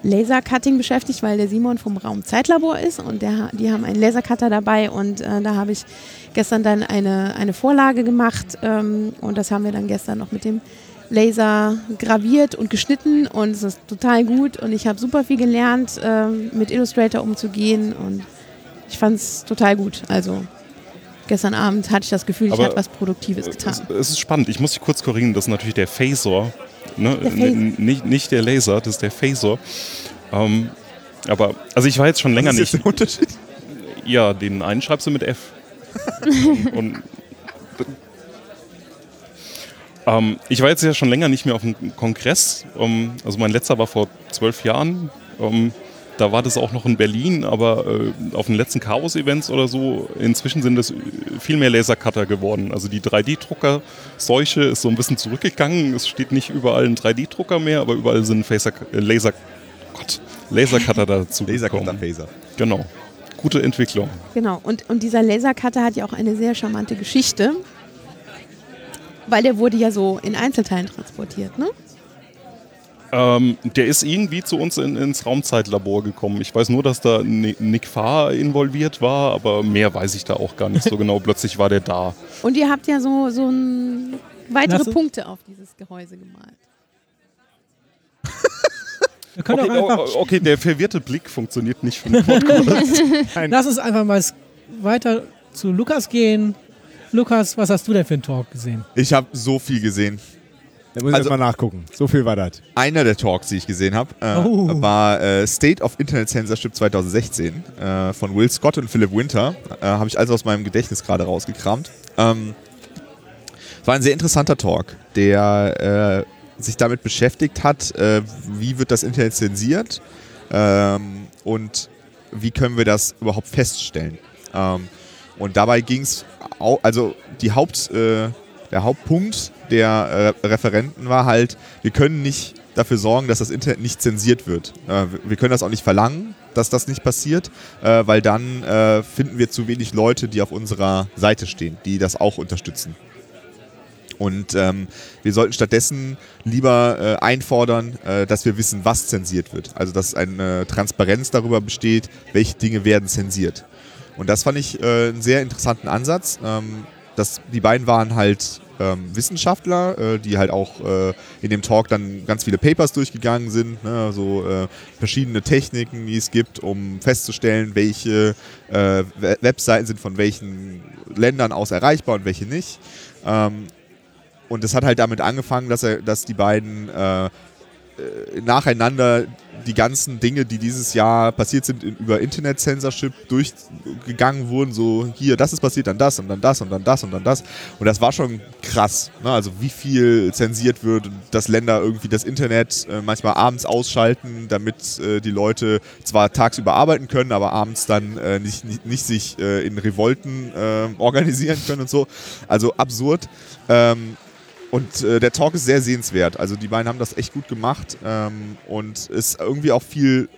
S4: Lasercutting beschäftigt, weil der Simon vom Raum Zeitlabor ist und der, die haben einen Lasercutter dabei und äh, da habe ich gestern dann eine, eine Vorlage gemacht ähm, und das haben wir dann gestern noch mit dem Laser graviert und geschnitten und es ist total gut und ich habe super viel gelernt, ähm, mit Illustrator umzugehen und ich fand es total gut. Also gestern Abend hatte ich das Gefühl, ich habe was Produktives getan.
S3: Es, ist spannend. Ich muss dich kurz korrigieren. Das ist natürlich der Phasor. Ne?
S4: Der
S3: Nicht, nicht der Laser, das ist der Phasor. Ähm, aber, also ich war jetzt schon länger
S6: Was ist
S3: nicht.
S6: der Unterschied?
S3: Ja, den einen schreibst du mit F. und, ähm, ich war jetzt ja schon länger nicht mehr auf einem Kongress. Ähm, also mein letzter war vor zwölf Jahren. Ähm, da war das auch noch in Berlin, aber äh, auf den letzten Chaos-Events oder so, inzwischen sind es viel mehr Lasercutter geworden. Also die 3D-Drucker-Seuche ist so ein bisschen zurückgegangen. Es steht nicht überall ein 3D-Drucker mehr, aber überall sind Phaser, äh, Laser, Gott, Lasercutter dazu
S6: Lasercutter
S3: gekommen.
S6: Phaser.
S3: Genau. Gute Entwicklung.
S4: Genau, und, und dieser Lasercutter hat ja auch eine sehr charmante Geschichte, weil der wurde ja so in Einzelteilen transportiert, ne?
S3: Ähm, der ist irgendwie zu uns in, ins Raumzeitlabor gekommen. Ich weiß nur, dass da Ni- Nick Farr involviert war, aber mehr weiß ich da auch gar nicht so genau. Plötzlich war der da.
S4: Und ihr habt ja so, so ein, weitere Punkte auf dieses Gehäuse gemalt.
S5: Wir können
S3: Okay,
S5: auch einfach,
S3: oh, okay, der verwirrte Blick funktioniert nicht für den Podcast.
S5: lass uns einfach mal weiter zu Lukas gehen. Lukas, was hast du denn für einen Talk gesehen?
S6: Ich habe so viel gesehen.
S2: Da muss ich
S6: Also-
S2: erst mal nachgucken. So viel war das.
S6: Einer der Talks, die ich gesehen habe, äh,
S5: Oh.
S6: war äh, State of Internet Censorship 2016 äh, von Will Scott und Philip Winter. Äh, habe ich also aus meinem Gedächtnis gerade rausgekramt. Ähm, es war ein sehr interessanter Talk, der äh, sich damit beschäftigt hat, äh, wie wird das Internet zensiert ähm, und wie können wir das überhaupt feststellen. Ähm, und dabei ging es, also die Haupt, äh, der Hauptpunkt der äh, Referenten war halt, wir können nicht dafür sorgen, dass das Internet nicht zensiert wird. Äh, wir können das auch nicht verlangen, dass das nicht passiert, äh, weil dann äh, finden wir zu wenig Leute, die auf unserer Seite stehen, die das auch unterstützen. Und ähm, wir sollten stattdessen lieber äh, einfordern, äh, dass wir wissen, was zensiert wird. Also dass eine Transparenz darüber besteht, welche Dinge werden zensiert. Und das fand ich äh, einen sehr interessanten Ansatz. Ähm, das, die beiden waren halt ähm, Wissenschaftler, äh, die halt auch äh, in dem Talk dann ganz viele Papers durchgegangen sind, ne, so äh, verschiedene Techniken, die es gibt, um festzustellen, welche äh, We- Webseiten sind von welchen Ländern aus erreichbar und welche nicht. Ähm, und es hat halt damit angefangen, dass, er, dass die beiden äh, äh, nacheinander die ganzen Dinge, die dieses Jahr passiert sind, in, über Internet-Censorship durchgegangen wurden. So, hier, das ist passiert, dann das und dann das und dann das und dann das. Und das war schon krass. Ne? Also, wie viel zensiert wird, dass Länder irgendwie das Internet äh, manchmal abends ausschalten, damit äh, die Leute zwar tagsüber arbeiten können, aber abends dann äh, nicht, nicht, nicht sich äh, in Revolten äh, organisieren können und so. Also absurd. Ähm, und äh, der Talk ist sehr sehenswert. Also die beiden haben das echt gut gemacht ähm, und ist irgendwie auch viel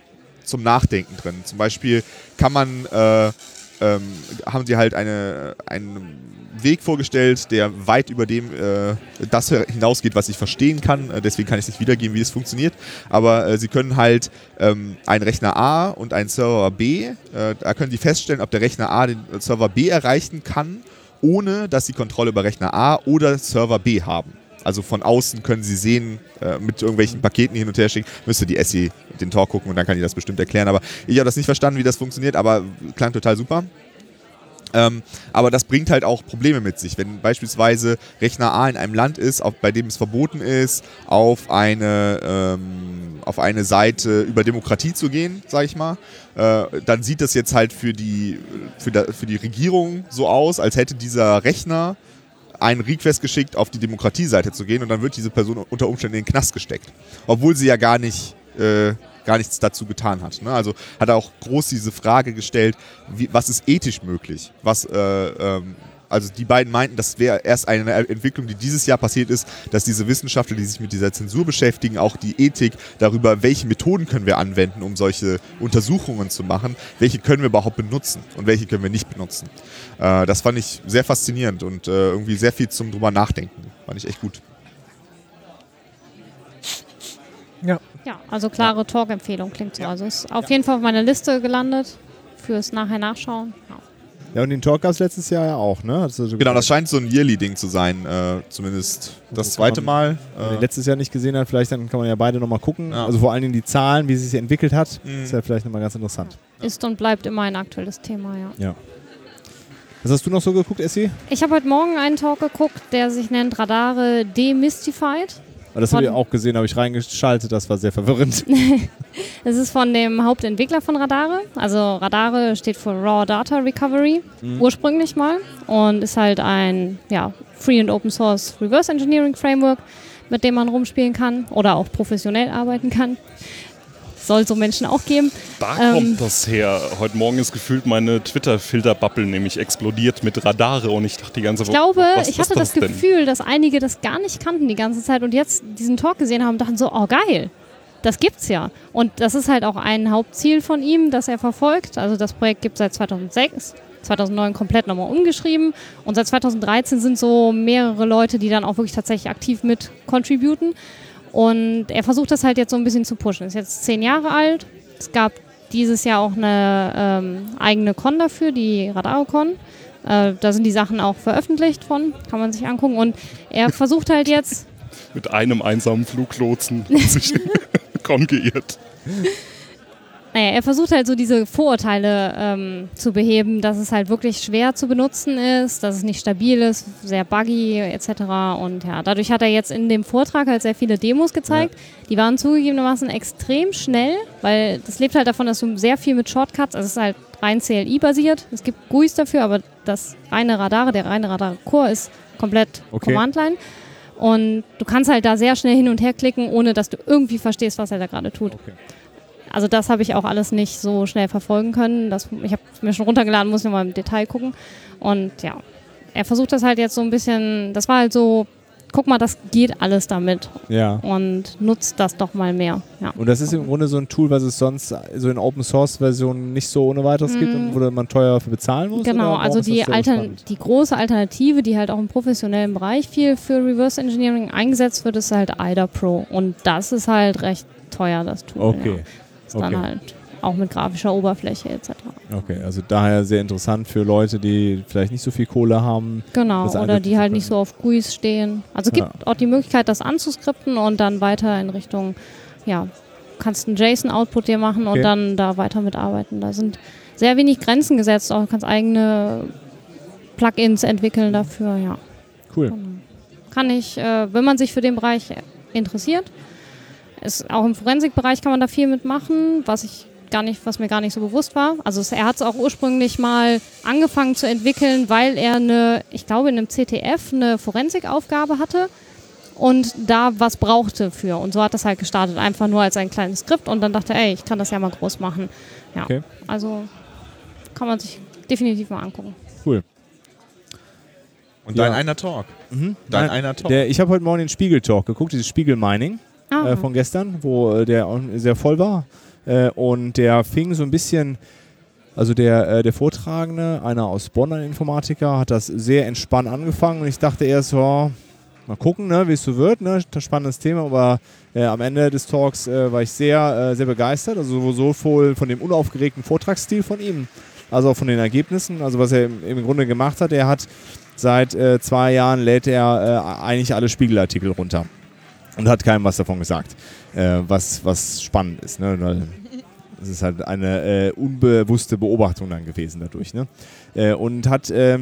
S6: zum Nachdenken drin. Zum Beispiel kann man, äh, ähm, haben sie halt eine, einen Weg vorgestellt, der weit über dem äh, das hinausgeht, was ich verstehen kann. Äh, deswegen kann ich nicht wiedergeben, wie es funktioniert. Aber äh, sie können halt ähm, einen Rechner A und einen Server B, äh, da können sie feststellen, ob der Rechner A den Server B erreichen kann ohne dass sie Kontrolle über Rechner A oder Server B haben. Also von außen können Sie sehen, äh, mit irgendwelchen Paketen hin und her schicken, müsste die Essie den Talk gucken und dann kann die das bestimmt erklären. Aber ich habe das nicht verstanden, wie das funktioniert, aber klang total super. Ähm, aber das bringt halt auch Probleme mit sich. Wenn beispielsweise Rechner A in einem Land ist, auf, bei dem es verboten ist, auf eine, ähm, auf eine Seite über Demokratie zu gehen, sage ich mal, äh, dann sieht das jetzt halt für die, für, da, für die Regierung so aus, als hätte dieser Rechner einen Request geschickt, auf die Demokratieseite zu gehen und dann wird diese Person unter Umständen in den Knast gesteckt. Obwohl sie ja gar nicht äh, gar nichts dazu getan hat. Ne? Also hat er auch groß diese Frage gestellt, wie, was ist ethisch möglich? Was, äh, ähm, also die beiden meinten, das wäre erst eine Entwicklung, die dieses Jahr passiert ist, dass diese Wissenschaftler, die sich mit dieser Zensur beschäftigen, auch die Ethik darüber, welche Methoden können wir anwenden, um solche Untersuchungen zu machen, welche können wir überhaupt benutzen und welche können wir nicht benutzen. Äh, das fand ich sehr faszinierend und äh, irgendwie sehr viel zum drüber nachdenken. Fand ich echt gut.
S5: Ja.
S1: Ja, also klare Talk-Empfehlung klingt so. Also ist auf jeden Fall auf meiner Liste gelandet fürs nachher nachschauen. Ja.
S2: Ja, und den Talk gab es letztes Jahr ja auch, ne? So
S6: Genau, das scheint so ein Yearly-Ding zu sein, äh, zumindest das zweite Mal.
S2: Wenn man
S6: Äh,
S2: den letztes Jahr nicht gesehen hat, vielleicht dann kann man ja beide nochmal gucken.
S6: Ja.
S2: Also vor allen Dingen die Zahlen, wie sie sich entwickelt hat,
S6: Mhm.
S2: ist ja vielleicht nochmal ganz interessant.
S1: Ist und bleibt immer ein aktuelles Thema, ja.
S2: Was hast du noch so geguckt, Essi?
S1: Ich habe heute Morgen einen Talk geguckt, der sich nennt Radare Demystified.
S2: Ah, Das habe ich
S1: Von-
S2: auch gesehen, habe ich reingeschaltet, das war sehr verwirrend.
S1: Es ist von dem Hauptentwickler von Radare. Also Radare steht für Raw Data Recovery ursprünglich mal und ist halt ein ja, Free and Open Source Reverse Engineering Framework, mit dem man rumspielen kann oder auch professionell arbeiten kann. Soll so Menschen auch geben.
S3: Da
S1: Ähm.
S3: kommt das her. Heute Morgen ist gefühlt meine Twitter-Filter-Bubble nämlich explodiert mit Radare und ich dachte die ganze
S1: Ich glaube,
S3: was
S1: ich hatte das,
S3: denn?
S1: Gefühl, dass einige das gar nicht kannten die ganze Zeit und jetzt diesen Talk gesehen haben und dachten so, oh geil, das gibt's ja. Und das ist halt auch ein Hauptziel von ihm, das er verfolgt. Also das Projekt gibt es seit 2006, 2009 komplett nochmal umgeschrieben und seit 2013 sind so mehrere Leute, die dann auch wirklich tatsächlich aktiv mit contributen. Und er versucht das halt jetzt so ein bisschen zu pushen. Ist jetzt zehn Jahre alt. Es gab dieses Jahr auch eine ähm, eigene Con dafür, die RadarCon. Äh, da sind die Sachen auch veröffentlicht von, kann man sich angucken. Und er versucht halt jetzt,
S3: Mit einem einsamen Fluglotsen hat sich Con geirrt.
S1: Naja, er versucht halt so diese Vorurteile ähm, zu beheben, dass es halt wirklich schwer zu benutzen ist, dass es nicht stabil ist, sehr buggy etc. Und ja, dadurch hat er jetzt in dem Vortrag halt sehr viele Demos gezeigt. Die waren zugegebenermaßen extrem schnell, weil das lebt halt davon, dass du sehr viel mit Shortcuts, also es ist halt rein CLI-basiert. Es gibt GUIs dafür, aber das reine Radare, der reine Radar-Core ist komplett
S2: Okay.
S1: Command-Line. Und du kannst halt da sehr schnell hin und her klicken, ohne dass du irgendwie verstehst, was er da gerade tut.
S2: Okay.
S1: Also das habe ich auch alles nicht so schnell verfolgen können. Das, ich habe mir schon runtergeladen, muss nochmal im Detail gucken. Und ja, er versucht das halt jetzt so ein bisschen, das war halt so, guck mal, das geht alles damit
S2: Ja.
S1: und nutzt das doch mal mehr. Ja.
S2: Und das ist im Grunde so ein Tool, was es sonst so in Open Source Versionen nicht so ohne weiteres gibt und wo man teuer für bezahlen muss?
S1: Genau, also die, die große Alternative, die halt auch im professionellen Bereich viel für Reverse Engineering eingesetzt wird, ist halt IDA Pro. Und das ist halt recht teuer, das Tool.
S2: Okay.
S1: Ja. Ist dann
S2: Okay.
S1: halt auch mit grafischer Oberfläche etc.
S2: Okay, also daher sehr interessant für Leute, die vielleicht nicht so viel Kohle haben.
S1: Genau, oder die halt nicht so auf GUIs stehen. Also es gibt auch die Möglichkeit, das anzuskripten und dann weiter in Richtung, ja, kannst einen JSON-Output dir machen
S2: Okay.
S1: und dann da weiter mitarbeiten. Da sind sehr wenig Grenzen gesetzt, auch du kannst eigene Plugins entwickeln dafür, ja.
S2: Cool.
S1: Kann ich, äh, wenn man sich für den Bereich interessiert, ist, auch im Forensikbereich kann man da viel mitmachen, was ich gar nicht, was mir gar nicht so bewusst war. Also es, er hat es auch ursprünglich mal angefangen zu entwickeln, weil er eine, ich glaube in einem CTF eine Forensikaufgabe hatte und da was brauchte für. Und so hat das halt gestartet, einfach nur als ein kleines Skript und dann dachte er, ey, ich kann das ja mal groß machen. Ja,
S2: Okay.
S1: also kann man sich definitiv mal angucken.
S2: Cool.
S6: und
S2: Ja.
S6: dein einer Talk.
S2: Mhm.
S6: Dein
S2: Nein,
S6: einer Talk.
S2: Der, ich habe heute Morgen den Spiegel-Talk geguckt, dieses Spiegel-Mining
S1: Ah,
S2: äh, von gestern, wo äh, der sehr voll war. Äh, und der fing so ein bisschen, also der, äh, der Vortragende, einer aus Bonn, ein Informatiker, hat das sehr entspannt angefangen. Und ich dachte erst, so, mal gucken, ne, wie es so wird, ne, spannendes Thema, aber äh, am Ende des Talks äh, war ich sehr, äh, sehr begeistert, also sowohl von dem unaufgeregten Vortragsstil von ihm, also auch von den Ergebnissen. Also was er im, im Grunde gemacht hat, er hat seit äh, zwei Jahren lädt er äh, eigentlich alle Spiegelartikel runter und hat keinem was davon gesagt, äh, was, was spannend ist. Ne? Weil das ist halt eine äh, unbewusste Beobachtung dann gewesen dadurch. Ne? Äh, und hat, äh,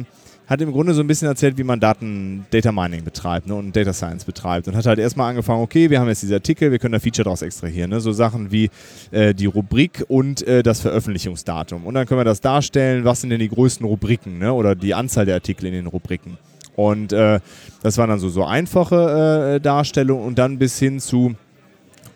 S2: hat im Grunde so ein bisschen erzählt, wie man Daten, Data Mining betreibt ne? und Data Science betreibt. Und hat halt erstmal angefangen, okay, wir haben jetzt diese Artikel, wir können da Feature daraus extrahieren. Ne? So Sachen wie äh, die Rubrik und äh, das Veröffentlichungsdatum. Und dann können wir das darstellen, was sind denn die größten Rubriken ne? oder die Anzahl der Artikel in den Rubriken. Und äh, das waren dann so, so einfache Darstellungen und dann bis hin zu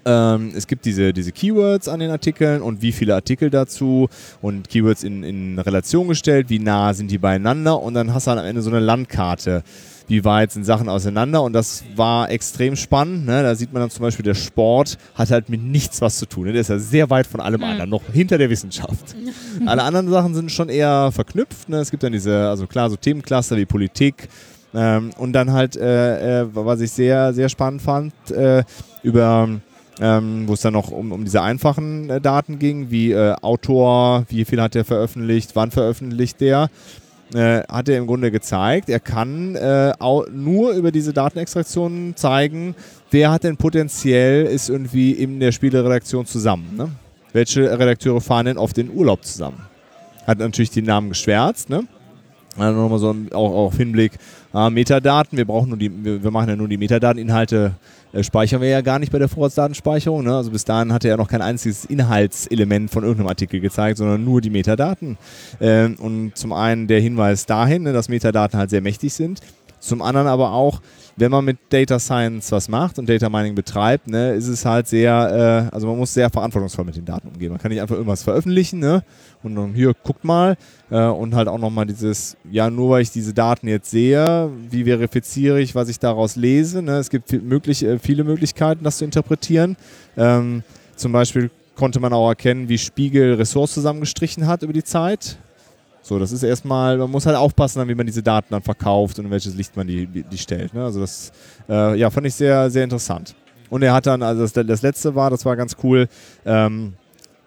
S2: ähm, es gibt diese, diese Keywords an den Artikeln und wie viele Artikel dazu und Keywords in, in Relation gestellt, wie nah sind die beieinander und dann hast du halt am Ende so eine Landkarte. Wie weit sind Sachen auseinander und das war extrem spannend. Ne? Da sieht man dann zum Beispiel, der Sport hat halt mit nichts was zu tun. Ne? Der ist ja sehr weit von allem mhm. anderen, noch hinter der Wissenschaft. Alle anderen Sachen sind schon eher verknüpft. Ne? Es gibt dann diese, also klar, so Themencluster wie Politik, ähm, und dann halt, äh, äh, was ich sehr, sehr spannend fand, äh, über ähm, wo es dann noch um, um diese einfachen äh, Daten ging, wie äh, Autor, wie viel hat er veröffentlicht, wann veröffentlicht der, äh, hat er im Grunde gezeigt, er kann äh, nur über diese Datenextraktion zeigen, wer hat denn potenziell ist irgendwie in der Spieleredaktion zusammen. Ne? Welche Redakteure fahren denn oft in Urlaub zusammen? Hat natürlich die Namen geschwärzt, ne? Also nochmal so auch, auch Hinblick, ah, Metadaten, wir brauchen nur die, wir, wir machen ja nur die Metadateninhalte äh, speichern wir ja gar nicht bei der Vorratsdatenspeicherung. Ne? Also bis dahin hatte er noch kein einziges Inhaltselement von irgendeinem Artikel gezeigt, sondern nur die Metadaten. Ähm, und zum einen der Hinweis dahin, ne, dass Metadaten halt sehr mächtig sind. Zum anderen aber auch, wenn man mit Data Science was macht und Data Mining betreibt, ne, ist es halt sehr, äh, also man muss sehr verantwortungsvoll mit den Daten umgehen. Man kann nicht einfach irgendwas veröffentlichen ne, und dann hier, guckt mal äh, und halt auch nochmal dieses, ja, nur weil ich diese Daten jetzt sehe, wie verifiziere ich, was ich daraus lese. Ne? Es gibt viel möglich, äh, viele Möglichkeiten, das zu interpretieren. Ähm, zum Beispiel konnte man auch erkennen, wie Spiegel Ressorts zusammengestrichen hat über die Zeit. So, das ist erstmal, man muss halt aufpassen, wie man diese Daten dann verkauft und in welches Licht man die, die stellt. Ne? Also das äh, ja, fand ich sehr, sehr interessant. Und er hat dann, also das, das letzte war, das war ganz cool, ähm,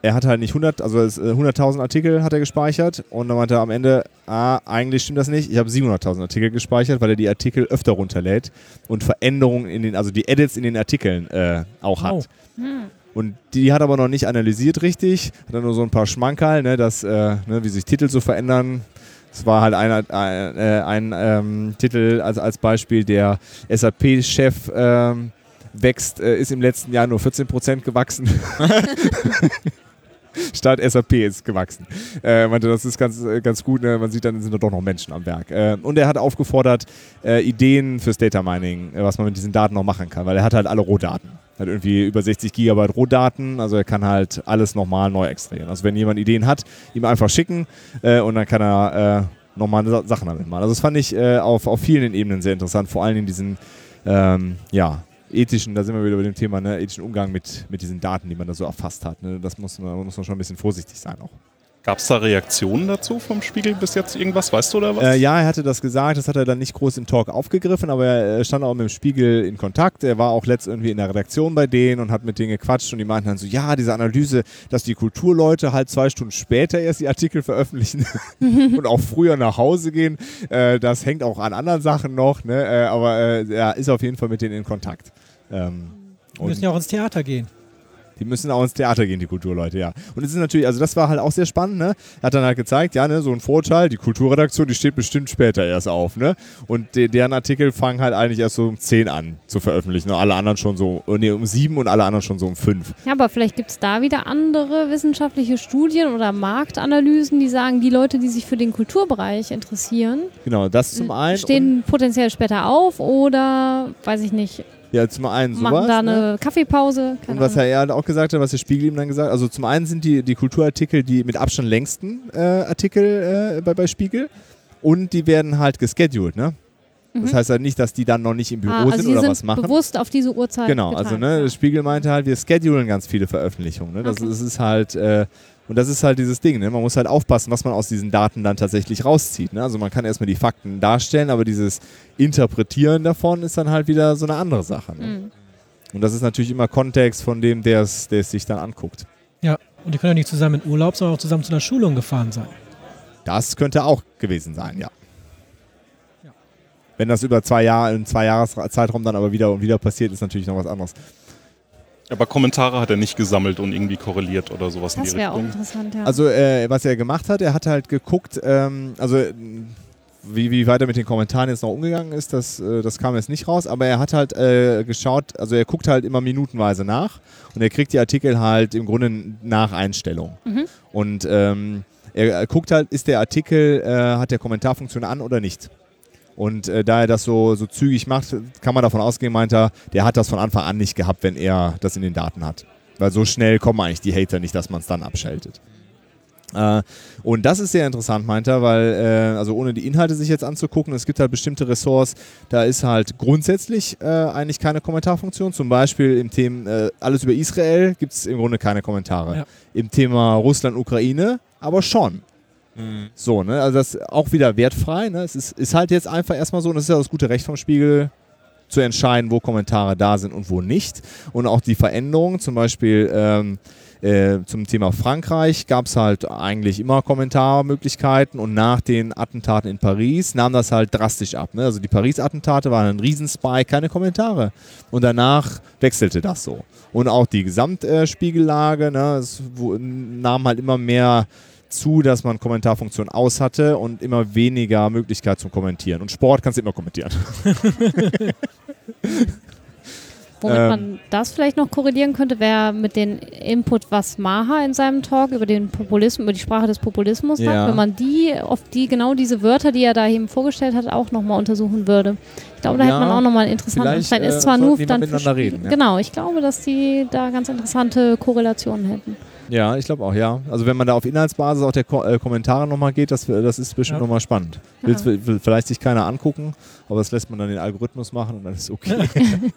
S2: er hat halt nicht 100, also 100.000 äh, Artikel hat er gespeichert und dann meinte er am Ende, ah, eigentlich stimmt das nicht, ich habe 700.000 Artikel gespeichert, weil er die Artikel öfter runterlädt und Veränderungen in den, also die Edits in den Artikeln äh, auch hat. Oh. Hm. Und die hat aber noch nicht analysiert richtig, hat dann nur so ein paar Schmankerl, ne, dass, äh, ne, wie sich Titel so verändern. Es war halt ein, ein, äh, ein ähm, Titel als, als Beispiel, der SAP-Chef ähm, wächst, äh, ist im letzten Jahr nur 14% gewachsen. Statt SAP ist gewachsen. Äh, meinte, das ist ganz, äh, ganz gut. Ne? Man sieht, dann sind da doch noch Menschen am Werk. Äh, und er hat aufgefordert, äh, Ideen fürs Data Mining, äh, was man mit diesen Daten noch machen kann, weil er hat halt alle Rohdaten. Hat irgendwie über 60 Gigabyte Rohdaten, also er kann halt alles nochmal neu extrahieren. Also wenn jemand Ideen hat, ihm einfach schicken äh, und dann kann er nochmal Sachen damit machen. Also das fand ich auf, auf vielen Ebenen sehr interessant, vor allem in diesen ähm, ja, ethischen, da sind wir wieder bei dem Thema, ne, ethischen Umgang mit, mit diesen Daten, die man da so erfasst hat. Ne? Das muss man, muss man schon ein bisschen vorsichtig sein auch.
S3: Gab es da Reaktionen dazu vom Spiegel bis jetzt irgendwas? Weißt du oder was?
S2: Äh, ja, er hatte das gesagt, das hat er dann nicht groß im Talk aufgegriffen, aber er stand auch mit dem Spiegel in Kontakt. Er war auch letzt irgendwie in der Redaktion bei denen und hat mit denen gequatscht und die meinten dann so, ja, diese Analyse, dass die Kulturleute halt zwei Stunden später erst die Artikel veröffentlichen und auch früher nach Hause gehen, äh, das hängt auch an anderen Sachen noch, ne? Äh, aber äh, er ist auf jeden Fall mit denen in Kontakt.
S5: Ähm, die müssen ja auch ins Theater gehen.
S2: Die müssen auch ins Theater gehen, die Kulturleute, ja. Und es ist natürlich, also das war halt auch sehr spannend, ne? Er hat dann halt gezeigt, ja, ne, so ein Vorteil, die Kulturredaktion, die steht bestimmt später erst auf, ne? Und de deren Artikel fangen halt eigentlich erst so um 10 an zu veröffentlichen. Und alle anderen schon so, ne, um 7 und alle anderen schon so um 5.
S1: Ja, aber vielleicht gibt es da wieder andere wissenschaftliche Studien oder Marktanalysen, die sagen, die Leute, die sich für den Kulturbereich interessieren,
S2: genau, das zum einen.
S1: Stehen potenziell später auf oder, weiß ich nicht,
S2: ja, zum einen sowas.
S1: Machen da eine
S2: ne?
S1: Kaffeepause.
S2: Und was er halt auch gesagt hat, was der Spiegel ihm dann gesagt hat, also zum einen sind die, die Kulturartikel die mit Abstand längsten äh, Artikel äh, bei, bei Spiegel und die werden halt gescheduled, ne? Das mhm. heißt halt nicht, dass die dann noch nicht im Büro ah, also sind oder sind was machen.
S1: bewusst auf diese Uhrzeit.
S2: Genau, also ne, Spiegel meinte halt, wir schedulen ganz viele Veröffentlichungen. Ne? Das, okay. das ist halt, äh, und das ist halt dieses Ding, ne? man muss halt aufpassen, was man aus diesen Daten dann tatsächlich rauszieht. Ne? Also man kann erstmal die Fakten darstellen, aber dieses Interpretieren davon ist dann halt wieder so eine andere Sache. Ne? Mhm. Und das ist natürlich immer Kontext von dem, der es sich dann anguckt.
S5: Ja, und die können ja nicht zusammen in Urlaub, sondern auch zusammen zu einer Schulung gefahren sein.
S2: Das könnte auch gewesen sein, ja.
S5: Ja.
S2: Wenn das über zwei Jahre, in zwei Jahreszeitraum dann aber wieder und wieder passiert, ist natürlich noch was anderes.
S3: Aber Kommentare hat er nicht gesammelt und irgendwie korreliert oder sowas in
S1: Das
S3: die
S1: wäre auch
S3: Richtung.
S1: interessant, ja.
S2: Also, äh, was er gemacht hat, er hat halt geguckt, ähm, also wie, wie weit er mit den Kommentaren jetzt noch umgegangen ist, das, äh, das kam jetzt nicht raus, aber er hat halt äh, geschaut, also er guckt halt immer minutenweise nach und er kriegt die Artikel halt im Grunde nach Einstellung.
S1: Mhm.
S2: Und ähm, er, er guckt halt, ist der Artikel, äh, hat der Kommentarfunktion an oder nicht. Und äh, da er das so, so zügig macht, kann man davon ausgehen, meint er, der hat das von Anfang an nicht gehabt, wenn er das in den Daten hat. Weil so schnell kommen eigentlich die Hater nicht, dass man es dann abschaltet. Äh, und das ist sehr interessant, meint er, weil, äh, also ohne die Inhalte sich jetzt anzugucken, es gibt halt bestimmte Ressorts, da ist halt grundsätzlich äh, eigentlich keine Kommentarfunktion. Zum Beispiel im Thema äh, alles über Israel gibt es im Grunde keine Kommentare.
S5: Ja.
S2: Im Thema Russland-Ukraine aber schon. So, ne? Also das ist auch wieder wertfrei. Ne? Es ist, ist halt jetzt einfach erstmal so, und das ist ja das gute Recht vom Spiegel, zu entscheiden, wo Kommentare da sind und wo nicht. Und auch die Veränderungen, zum Beispiel ähm, äh, zum Thema Frankreich, gab es halt eigentlich immer Kommentarmöglichkeiten und nach den Attentaten in Paris nahm das halt drastisch ab. Ne? Also die Paris-Attentate waren ein Riesenspike, keine Kommentare. Und danach wechselte das so. Und auch die Gesamtspiegellage, ne? es nahm halt immer mehr zu, dass man Kommentarfunktion aus hatte und immer weniger Möglichkeit zum Kommentieren. Und Sport kannst du immer kommentieren.
S1: Womit
S2: ähm,
S1: man das vielleicht noch korrelieren könnte, wäre mit dem Input, was Maha in seinem Talk über den Populismus, über die Sprache des Populismus
S2: Ja.
S1: hat, wenn man die auf die genau diese Wörter, die er da eben vorgestellt hat, auch nochmal untersuchen würde. Ich glaube, da
S2: Ja,
S1: hätte man auch nochmal einen interessanten
S2: äh,
S1: Ist zwar
S2: sollten
S1: nur dann
S2: miteinander reden, ja.
S1: Genau, ich glaube, dass die da ganz interessante Korrelationen hätten.
S2: Ja, ich glaube auch, ja. Also wenn man da auf Inhaltsbasis auch der Ko äh, Kommentare nochmeine geht, das, das ist bestimmt
S5: Ja.
S2: nochmal spannend. Will, will vielleicht sich keiner angucken, aber das lässt man dann den Algorithmus machen und dann ist okay.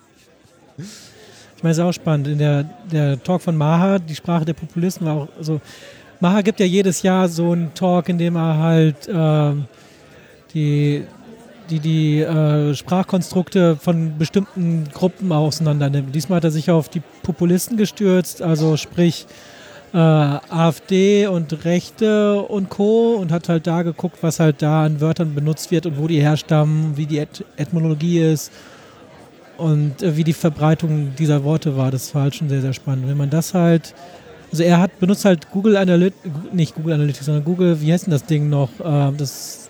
S5: Ich meine, es ist auch spannend. In der, der Talk von Maha, die Sprache der Populisten, war auch so. Maha gibt ja jedes Jahr so einen Talk, in dem er halt ähm, die, die, die äh, Sprachkonstrukte von bestimmten Gruppen auseinander nimmt. Diesmal hat er sich auf die Populisten gestürzt, also sprich äh, AfD und Rechte und Co. und hat halt da geguckt, was halt da an Wörtern benutzt wird und wo die herstammen, wie die Et Etymologie ist und äh, wie die Verbreitung dieser Worte war. Das war halt schon sehr, sehr spannend. Wenn man das halt, also er hat benutzt halt Google Analytics, nicht Google Analytics, sondern Google, wie heißt denn das Ding noch? Ähm, das,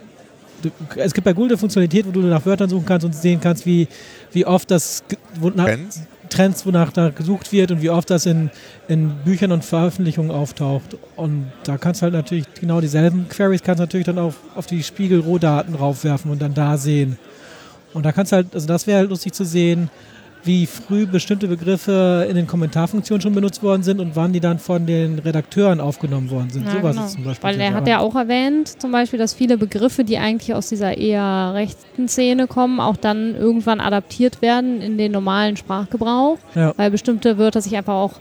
S5: es gibt bei Google eine Funktionalität, wo du nach Wörtern suchen kannst und sehen kannst, wie, wie oft das,
S6: Trends?
S5: Trends, wonach da gesucht wird und wie oft das in, in Büchern und Veröffentlichungen auftaucht. Und da kannst du halt natürlich genau dieselben Queries kannst natürlich dann auf, auf die Spiegel-Rohdaten raufwerfen und dann da sehen. Und da kannst du halt, also das wäre halt lustig zu sehen, wie früh bestimmte Begriffe in den Kommentarfunktionen schon benutzt worden sind und wann die dann von den Redakteuren aufgenommen worden sind.
S1: Ja,
S5: Sowas
S1: genau.
S5: zum Beispiel.
S1: Weil er hat ja auch erwähnt, zum Beispiel, dass viele Begriffe, die eigentlich aus dieser eher rechten Szene kommen, auch dann irgendwann adaptiert werden in den normalen Sprachgebrauch,
S5: Ja.
S1: weil bestimmte Wörter sich einfach auch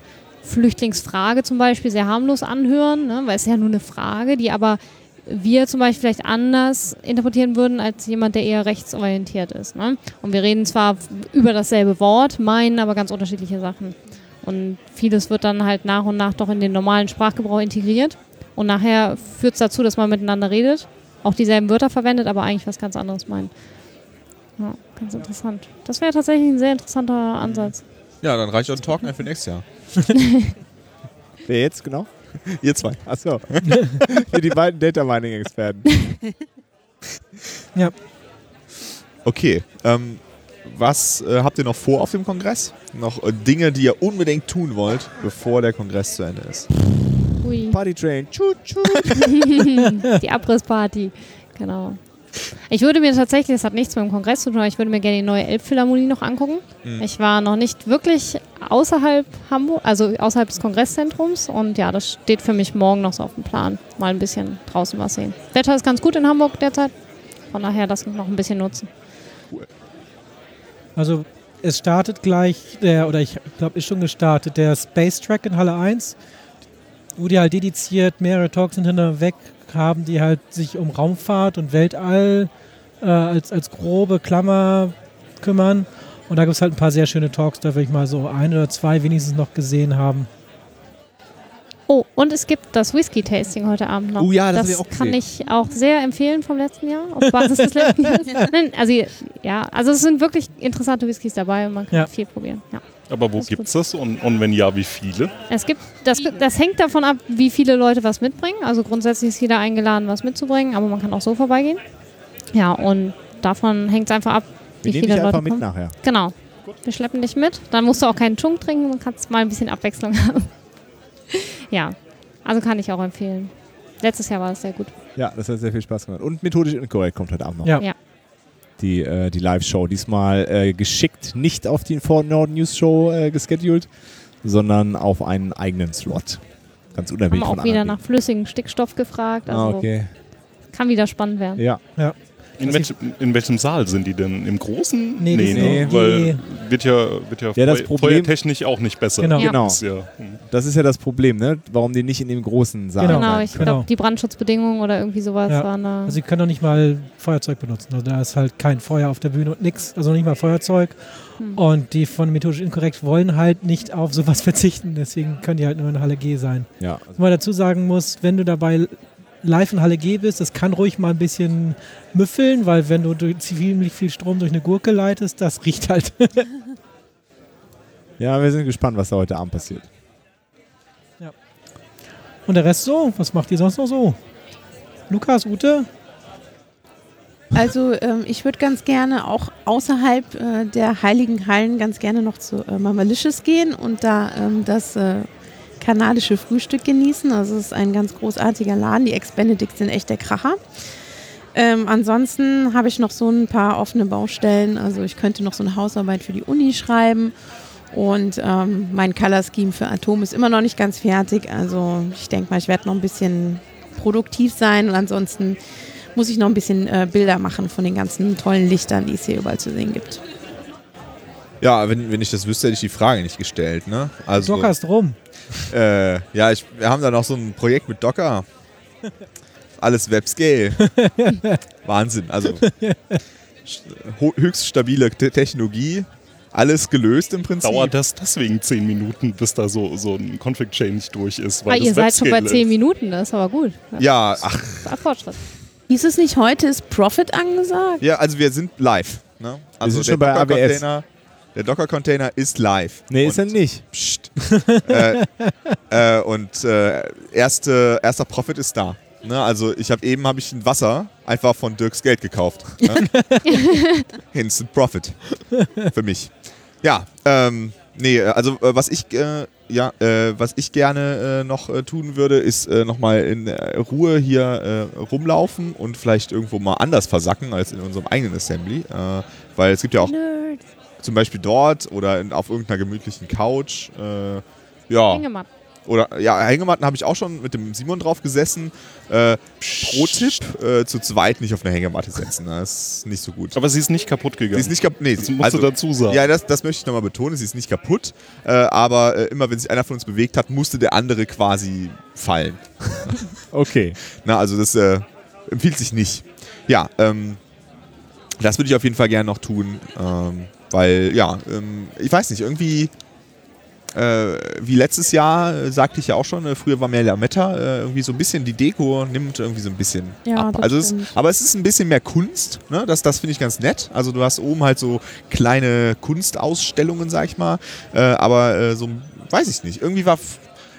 S1: Flüchtlingsfrage zum Beispiel sehr harmlos anhören, ne? weil es ist ja nur eine Frage, die aber wir zum Beispiel vielleicht anders interpretieren würden als jemand, der eher rechtsorientiert ist. Ne? Und wir reden zwar über dasselbe Wort, meinen aber ganz unterschiedliche Sachen. Und vieles wird dann halt nach und nach doch in den normalen Sprachgebrauch integriert. Und nachher führt es dazu, dass man miteinander redet, auch dieselben Wörter verwendet, aber eigentlich was ganz anderes meint. Ja, ganz interessant. Das wäre tatsächlich ein sehr interessanter Ansatz.
S6: Ja, dann reicht auch ein Talk ein für nächstes Jahr.
S2: Wer jetzt genau?
S6: Ihr zwei.
S2: Achso. Hier die beiden Data Mining Experten.
S6: Okay. Ähm, was äh, habt ihr noch vor auf dem Kongress? Noch äh, Dinge, die ihr unbedingt tun wollt, bevor der Kongress zu Ende ist?
S1: Hui.
S2: Party Train. Tschut, tschut.
S1: die Abrissparty. Genau. Ich würde mir tatsächlich, das hat nichts mit dem Kongress zu tun, aber ich würde mir gerne die neue Elbphilharmonie noch angucken. Ich war noch nicht wirklich außerhalb Hamburg, also außerhalb des Kongresszentrums und ja, das steht für mich morgen noch so auf dem Plan. Mal ein bisschen draußen was sehen. Wetter ist ganz gut in Hamburg derzeit, von daher das noch ein bisschen nutzen.
S5: Also es startet gleich der, oder ich glaube, ist schon gestartet, der Space Track in Halle 1, wo die halt dediziert mehrere Talks hintereinander weg haben, die halt sich um Raumfahrt und Weltall äh, als, als grobe Klammer kümmern. Und da gibt es halt ein paar sehr schöne Talks, da will ich mal so ein oder zwei wenigstens noch gesehen haben.
S1: Oh, und es gibt das Whisky-Tasting heute Abend noch.
S2: Oh ja, das ich
S1: das
S2: auch
S1: kann ich auch sehr empfehlen vom letzten Jahr, auf Basis des letzten Jahres. Nein, also ja, also es sind wirklich interessante Whiskys dabei und man kann
S5: Ja.
S1: viel probieren. Ja.
S3: Aber wo
S1: ist
S3: gibt's das und, und wenn ja, wie viele?
S1: Es gibt, das, das hängt davon ab, wie viele Leute was mitbringen. Also grundsätzlich ist jeder eingeladen, was mitzubringen, aber man kann auch so vorbeigehen. Ja, und davon hängt es einfach ab,
S2: Wir
S1: wie
S2: nehmen
S1: viele
S2: dich
S1: Leute
S2: einfach mit
S1: kommen.
S2: nachher.
S1: Genau. Wir schleppen dich mit. Dann musst du auch keinen Chunk trinken und kannst mal ein bisschen Abwechslung haben. ja, also kann ich auch empfehlen. Letztes Jahr war es sehr gut.
S2: Ja, das hat sehr viel Spaß gemacht. Und methodisch inkorrekt kommt heute Abend noch.
S5: Ja.
S1: Ja.
S2: Die, äh, die Live-Show. Diesmal äh, geschickt nicht auf die For Nord News Show äh, gescheduled, sondern auf einen eigenen Slot. Ganz
S1: Haben
S2: unabhängig
S1: wir
S2: von
S1: auch wieder
S2: anderen.
S1: nach flüssigem Stickstoff gefragt. Also
S2: Ah, okay.
S1: kann wieder spannend werden.
S2: Ja.
S3: In, welchem, in welchem Saal sind die denn? Im großen?
S5: Nee, die sind-
S3: ne?
S5: die-
S3: Weil wird ja, wird ja,
S2: Ja, das Problem-
S3: feuertechnisch auch nicht besser.
S5: Genau.
S1: Ja.
S2: Genau.
S3: Hm.
S2: Das ist ja das Problem, ne? Warum die nicht in dem großen Saal
S5: Genau.
S1: Genau, ich glaube,
S5: Genau.
S1: die Brandschutzbedingungen oder irgendwie sowas
S5: Ja.
S1: waren da.
S5: Also sie können doch nicht mal Feuerzeug benutzen. Also da ist halt kein Feuer auf der Bühne und nix, also nicht mal Feuerzeug.
S1: Hm.
S5: Und die von methodisch inkorrekt wollen halt nicht auf sowas verzichten, deswegen können die halt nur in Halle G sein.
S2: Ja.
S5: Was man dazu sagen muss, wenn du dabei live in Halle G bist, das kann ruhig mal ein bisschen müffeln, weil wenn du durch ziemlich viel Strom durch eine Gurke leitest, das riecht halt.
S2: ja, wir sind gespannt, was da heute Abend passiert.
S5: Und der Rest so, was macht ihr sonst noch so? Lukas, Ute?
S4: Also ähm, ich würde ganz gerne auch außerhalb äh, der heiligen Hallen ganz gerne noch zu äh, Mamalicious gehen und da ähm, das äh, kanadische Frühstück genießen. Also es ist ein ganz großartiger Laden. Die Ex-Benedicts sind echt der Kracher. Ähm, ansonsten habe ich noch so ein paar offene Baustellen. Also ich könnte noch so eine Hausarbeit für die Uni schreiben. Und ähm, mein Color Scheme für Atom ist immer noch nicht ganz fertig. Also ich denke mal, ich werde noch ein bisschen produktiv sein. Und ansonsten muss ich noch ein bisschen äh, Bilder machen von den ganzen tollen Lichtern, die es hier überall zu sehen gibt.
S6: Ja, wenn, wenn ich das wüsste, hätte ich die Frage nicht gestellt. Ne? Also,
S5: Docker ist rum.
S6: äh, ja, ich, wir haben da noch so ein Projekt mit Docker. Alles Webscale. Wahnsinn. Also höchst stabile Te- Technologie. Alles gelöst im Prinzip.
S3: Dauert das deswegen zehn Minuten, bis da so, so ein Config-Change durch ist? Weil
S1: Ah,
S3: das
S1: ihr seid schon bei
S3: Webscale
S1: 10
S3: ist.
S1: Minuten, das ist aber gut.
S6: Ja, ach,
S1: Das ist Fortschritt.
S4: Hieß es nicht, heute ist Profit angesagt?
S6: ja, also wir sind live. Ne? Also
S2: sind schon bei AWS.
S6: Der Docker-Container ist live.
S2: Nee, ist er nicht.
S6: Psst. äh, äh, und äh, erste, erster Profit ist da. Ne, also ich habe eben habe ich ein Wasser einfach von Dirks Geld gekauft. Ne? Instant Profit für mich. Ja, ähm, nee, also äh, was ich äh, ja, äh, was ich gerne äh, noch äh, tun würde, ist äh, nochmal in äh, Ruhe hier äh, rumlaufen und vielleicht irgendwo mal anders versacken als in unserem eigenen Assembly, äh, weil es gibt ja auch zum Beispiel dort oder in, auf irgendeiner gemütlichen Couch. Äh, ja,
S1: Hängematten.
S6: oder ja, Hängematten habe ich auch schon mit dem Simon drauf gesessen. Äh, Pro-Tipp: äh, zu zweit nicht auf eine Hängematte setzen. Das ist nicht so gut.
S3: Aber sie ist nicht kaputt gegangen.
S6: Sie ist nicht kaputt. Nee,
S3: das musst
S6: also,
S3: du dazu sagen.
S6: ja, das, das möchte ich nochmal betonen. Sie ist nicht kaputt. Äh, aber äh, immer wenn sich einer von uns bewegt hat, musste der andere quasi fallen.
S2: Okay.
S6: Na, also das äh, empfiehlt sich nicht. Ja, ähm, das würde ich auf jeden Fall gerne noch tun, ähm, weil ja, ähm, ich weiß nicht, irgendwie äh, wie letztes Jahr äh, sagte ich ja auch schon, äh, früher war mehr Lametta, äh, irgendwie so ein bisschen die Deko nimmt irgendwie so ein bisschen
S4: Ja,
S6: ab. Also es, aber es ist ein bisschen mehr Kunst, ne? das, das finde ich ganz nett. Also du hast oben halt so kleine Kunstausstellungen, sag ich mal, äh, aber äh, so, weiß ich nicht, irgendwie war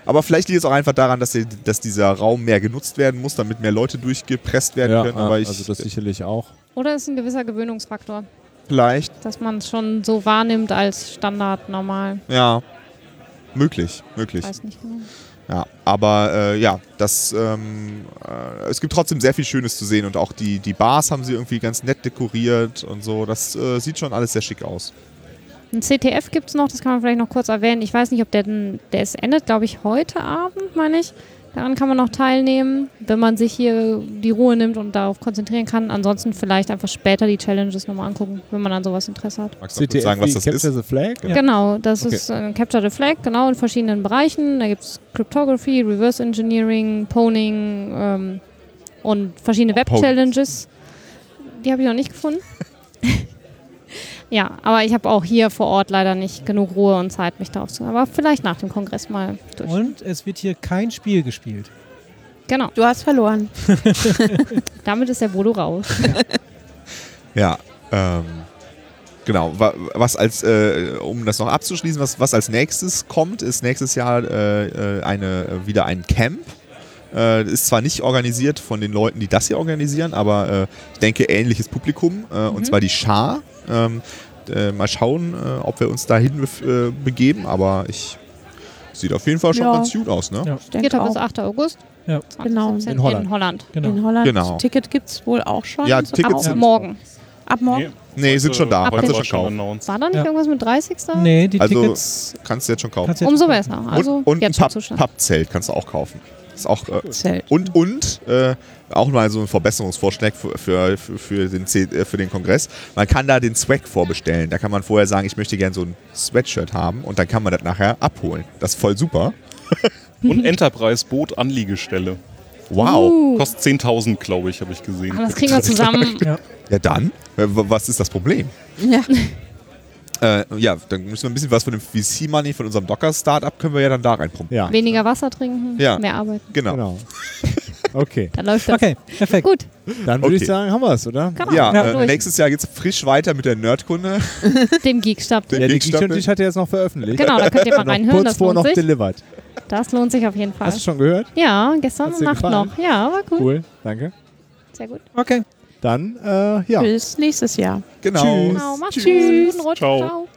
S6: aber vielleicht liegt es auch einfach daran, dass, der, dass dieser Raum mehr genutzt werden muss, damit mehr Leute durchgepresst werden
S2: Ja,
S6: können. Aber ich,
S2: also das sicherlich auch.
S1: Oder ist ein gewisser Gewöhnungsfaktor,
S6: vielleicht,
S1: dass man es schon so wahrnimmt als Standard normal.
S6: ja, möglich, möglich.
S1: Weiß nicht genau.
S6: Ja, aber äh, ja, das, ähm, äh, es gibt trotzdem sehr viel Schönes zu sehen und auch die, die Bars haben sie irgendwie ganz nett dekoriert und so. Das äh, sieht schon alles sehr schick aus.
S1: Ein CTF gibt es noch, das kann man vielleicht noch kurz erwähnen. Ich weiß nicht, ob der denn, der ist endet, glaube ich, heute Abend, meine ich. Daran kann man noch teilnehmen, wenn man sich hier die Ruhe nimmt und darauf konzentrieren kann. Ansonsten vielleicht einfach später die Challenges nochmal angucken, wenn man an sowas Interesse hat.
S6: Magst du sagen, was das
S2: Capture
S6: ist?
S2: the Flag?
S5: Ja.
S1: Genau, das
S2: Okay.
S1: ist äh, Capture the Flag, genau, in verschiedenen Bereichen. Da gibt es Cryptography, Reverse Engineering, Poning ähm, und verschiedene
S6: Oh.
S1: Web-Challenges. Die habe ich noch nicht gefunden. Ja, aber ich habe auch hier vor Ort leider nicht genug Ruhe und Zeit, mich darauf zu. Aber vielleicht nach dem Kongress mal durch.
S5: Und es wird hier kein Spiel gespielt.
S1: Genau,
S4: Du hast verloren.
S1: damit ist der Bodo raus.
S6: Ja, ähm, genau. Wa- Was als, äh, um das noch abzuschließen, was, was als nächstes kommt, ist nächstes Jahr äh, äh, eine, äh, wieder ein Camp. Äh, ist zwar nicht organisiert von den Leuten, die das hier organisieren, aber äh, ich denke ähnliches Publikum, äh, und zwar die Schar. Ähm, äh, mal schauen, äh, ob wir uns dahin äh, begeben, aber ich sieht auf jeden Fall schon
S4: Ja.
S6: ganz gut aus, ne?
S5: Ja.
S1: 4. bis
S4: auch.
S1: 8. August.
S5: Ja.
S1: 2017
S2: In Holland.
S1: In Holland.
S5: Genau.
S4: In Holland.
S6: Genau.
S4: Ticket gibt es wohl auch schon.
S6: Ja,
S4: So
S6: Tickets
S4: ab,
S6: sind-
S1: Morgen.
S4: ab morgen.
S6: Nee, sind schon da. Kannst du schon kaufen.
S1: War da nicht
S5: Ja.
S1: irgendwas mit 30.
S5: Nee, die
S6: Also
S5: Tickets
S6: kannst du jetzt schon kaufen.
S5: jetzt
S1: Umso besser. Also
S6: und und ein. Pappzelt kannst du auch kaufen. Ist auch äh. Und, und äh, auch mal so ein Verbesserungsvorschlag für, für, für, den, C- äh, für den Kongress. Man kann da den Swag vorbestellen. Da kann man vorher sagen, ich möchte gerne so ein Sweatshirt haben und dann kann man das nachher abholen. Das ist voll super.
S3: Und Enterprise Boot Anliegestelle.
S6: Wow.
S1: Uh,
S3: Kostet 10.000, glaube ich, habe ich gesehen.
S1: aber das kriegen wir zusammen.
S6: Ja, dann? Äh, Was ist das Problem?
S4: Ja.
S6: Äh, ja, dann müssen wir ein bisschen was von dem VC-Money, von unserem Docker-Startup, können wir ja dann da reinpumpen.
S2: Ja,
S1: Weniger Wasser trinken,
S6: Ja.
S1: mehr arbeiten.
S6: Genau.
S2: genau. Okay,
S1: Dann läuft das.
S5: Okay, perfekt.
S1: Gut,
S2: dann würde
S6: Okay.
S2: ich sagen, haben wir es, oder?
S1: genau.
S6: Ja,
S5: Ja.
S6: äh, nächstes Jahr geht es frisch weiter mit der Nerdkunde.
S1: Dem Geekstab.
S6: Den
S2: Ja, die
S6: Geekstaffel.
S2: Geek hat er jetzt noch veröffentlicht.
S1: Genau, da könnt ihr mal
S2: noch
S1: reinhören.
S2: kurz
S1: Das
S2: vor
S1: lohnt
S2: noch
S1: sich.
S2: delivered.
S1: Das lohnt sich auf jeden Fall.
S2: Hast du schon gehört?
S1: Ja, gestern Nacht
S2: gefallen?
S1: noch. Ja, war gut.
S2: Cool, danke.
S1: Sehr gut.
S5: Okay.
S2: Dann, äh, ja.
S4: Bis nächstes Jahr.
S6: Genau.
S2: Tschüss.
S1: Genau, mach's
S6: Tschüss.
S1: gut. Guten Rutsch.
S3: Ciao.
S1: Ciao.